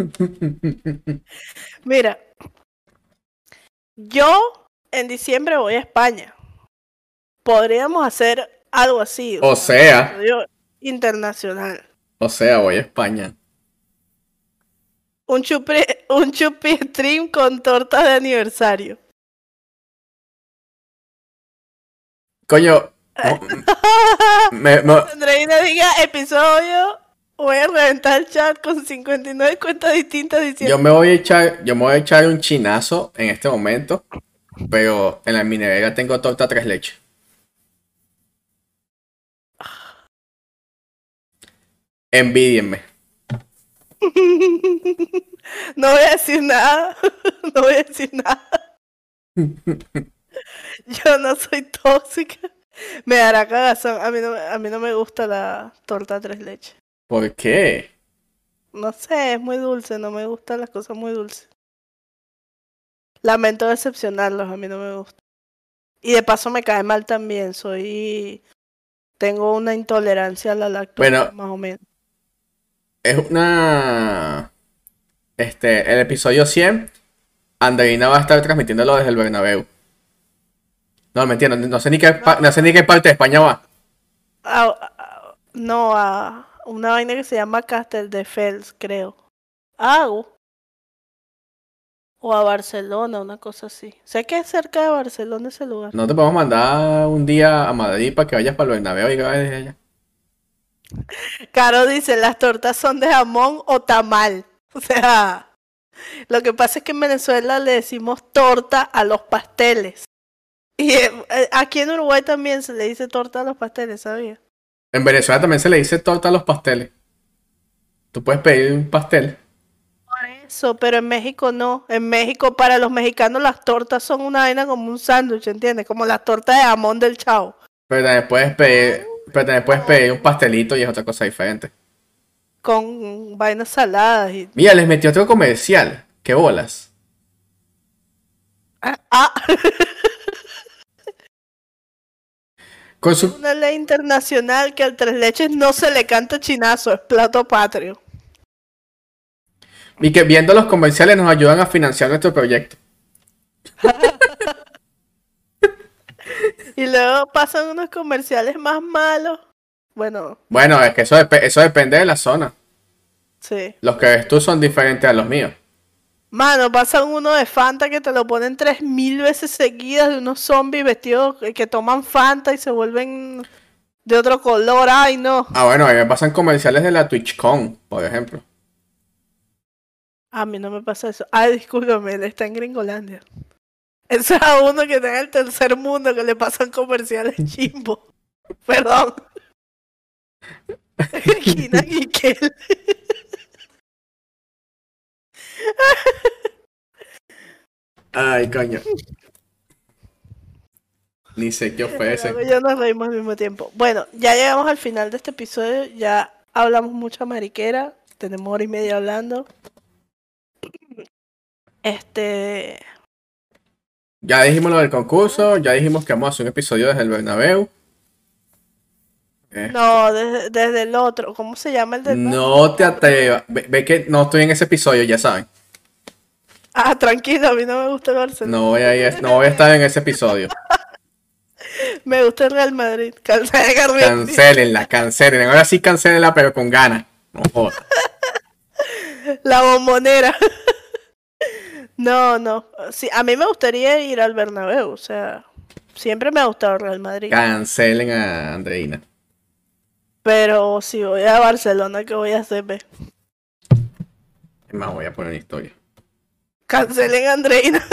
Mira, yo en diciembre voy a España. Podríamos hacer algo así. O sea, internacional. o sea, voy a España. Un chupi, un chupi stream con torta de aniversario. Coño, no, me- diga episodio. Voy a reventar el chat con 59 cuentas distintas yo diciendo. me voy a echar, yo me voy a echar un chinazo en este momento. Pero en la minería tengo torta tres leches. Envidienme. no voy a decir nada. no voy a decir nada. Yo no soy tóxica. Me dará cagazón. A mí no, a mí no me gusta la torta tres leches. ¿Por qué? No sé, es muy dulce. No me gustan las cosas muy dulces. Lamento decepcionarlos. A mí no me gusta. Y de paso me cae mal también. Soy. Tengo una intolerancia a la lactosa, Bueno. más o menos. Es una. Este, el episodio 100, Andreina va a estar transmitiéndolo desde el Bernabéu. No, mentira, no, no sé ni qué, no sé ni qué parte de España va. A- a- no, a una vaina que se llama Castel de Fels, creo. Hago. O a Barcelona, una cosa así. Sé que es cerca de Barcelona ese lugar. No te podemos mandar un día a Madrid para que vayas para el Bernabéu y grabes desde allá. Caro dice, las tortas son de jamón o tamal. O sea, lo que pasa es que en Venezuela le decimos torta a los pasteles. Y eh, eh, aquí en Uruguay también se le dice torta a los pasteles, ¿sabía? En Venezuela también se le dice torta a los pasteles. Tú puedes pedir un pastel. Por eso, pero en México no. En México, para los mexicanos, las tortas son una vaina como un sándwich, ¿entiendes? Como las tortas de jamón del chavo. Pero también puedes pedir, pero también puedes pedir un pastelito y es otra cosa diferente. Con vainas saladas y. Mira, les metí otro comercial. ¿Qué bolas? Ah, Con su una ley internacional que al tres leches no se le canta chinazo, es plato patrio. Y que viendo los comerciales nos ayudan a financiar nuestro proyecto. Y luego pasan unos comerciales más malos. Bueno, Bueno, es que eso, dep- eso depende de la zona. sí. Los que ves tú son diferentes a los míos. Mano, pasan uno de Fanta que te lo ponen tres mil veces seguidas de unos zombies vestidos que, toman Fanta y se vuelven de otro color. Ay, no. Ah, bueno, a mí me pasan comerciales de la TwitchCon, por ejemplo. A mí no me pasa eso. Ay, discúlpame, él está en Gringolandia. Ese es a uno que está en el tercer mundo que le pasan comerciales chimbo. Perdón. Kina Kikel. Ay, coño. Ni sé qué ofrece. Ya nos reímos al mismo tiempo. Bueno, ya llegamos al final de este episodio. Ya hablamos mucha mariquera. Tenemos hora y media hablando. Este. Ya dijimos lo del concurso. Ya dijimos que vamos a hacer un episodio desde el Bernabéu. Eh, No, desde, desde el otro. ¿Cómo se llama el de No te atrevas. Ve, ve que no estoy en ese episodio, ya saben. Ah, tranquilo, a mí no me gusta el Barcelona. No voy a, no voy a estar en ese episodio. Me gusta el Real Madrid. Cancela Cancelenla, cancelen. Ahora sí cancelenla, pero con ganas. No jodas. La bombonera. No, no. Sí, a mí me gustaría ir al Bernabéu. O sea, siempre me ha gustado el Real Madrid. Cancelen a Andreina. Pero si voy a Barcelona, ¿qué voy a hacer? ve? Es más, voy a poner una historia. Cancelen a Andreina.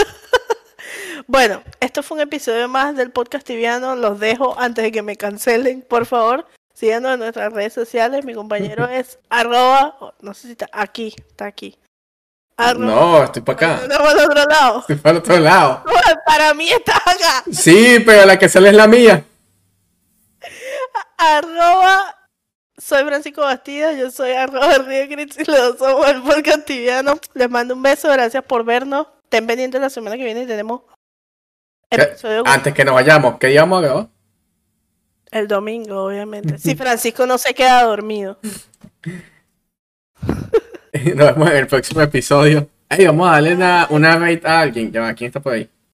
bueno, esto fue un episodio más del podcast tibiano. Los dejo antes de que me cancelen, por favor. Síganos en nuestras redes sociales. Mi compañero es arroba. oh, No sé si está aquí. Está aquí. Arroba- No, estoy para acá. No, al otro lado. Estoy para el otro lado. Para mí está acá. Sí, pero la que sale es la mía. Arroba. Soy Francisco Bastidas, yo soy arroba Río Cris y los somos el podcast tibiano. Les mando un beso, gracias por vernos. Estén pendientes la semana que viene tenemos episodio Antes que nos vayamos, ¿qué día vamos a grabar? el domingo, obviamente. Si Francisco no se queda dormido. Nos vemos en el próximo episodio. Ey, vamos a darle una, una rate a alguien. Ya va, ¿quién está por ahí?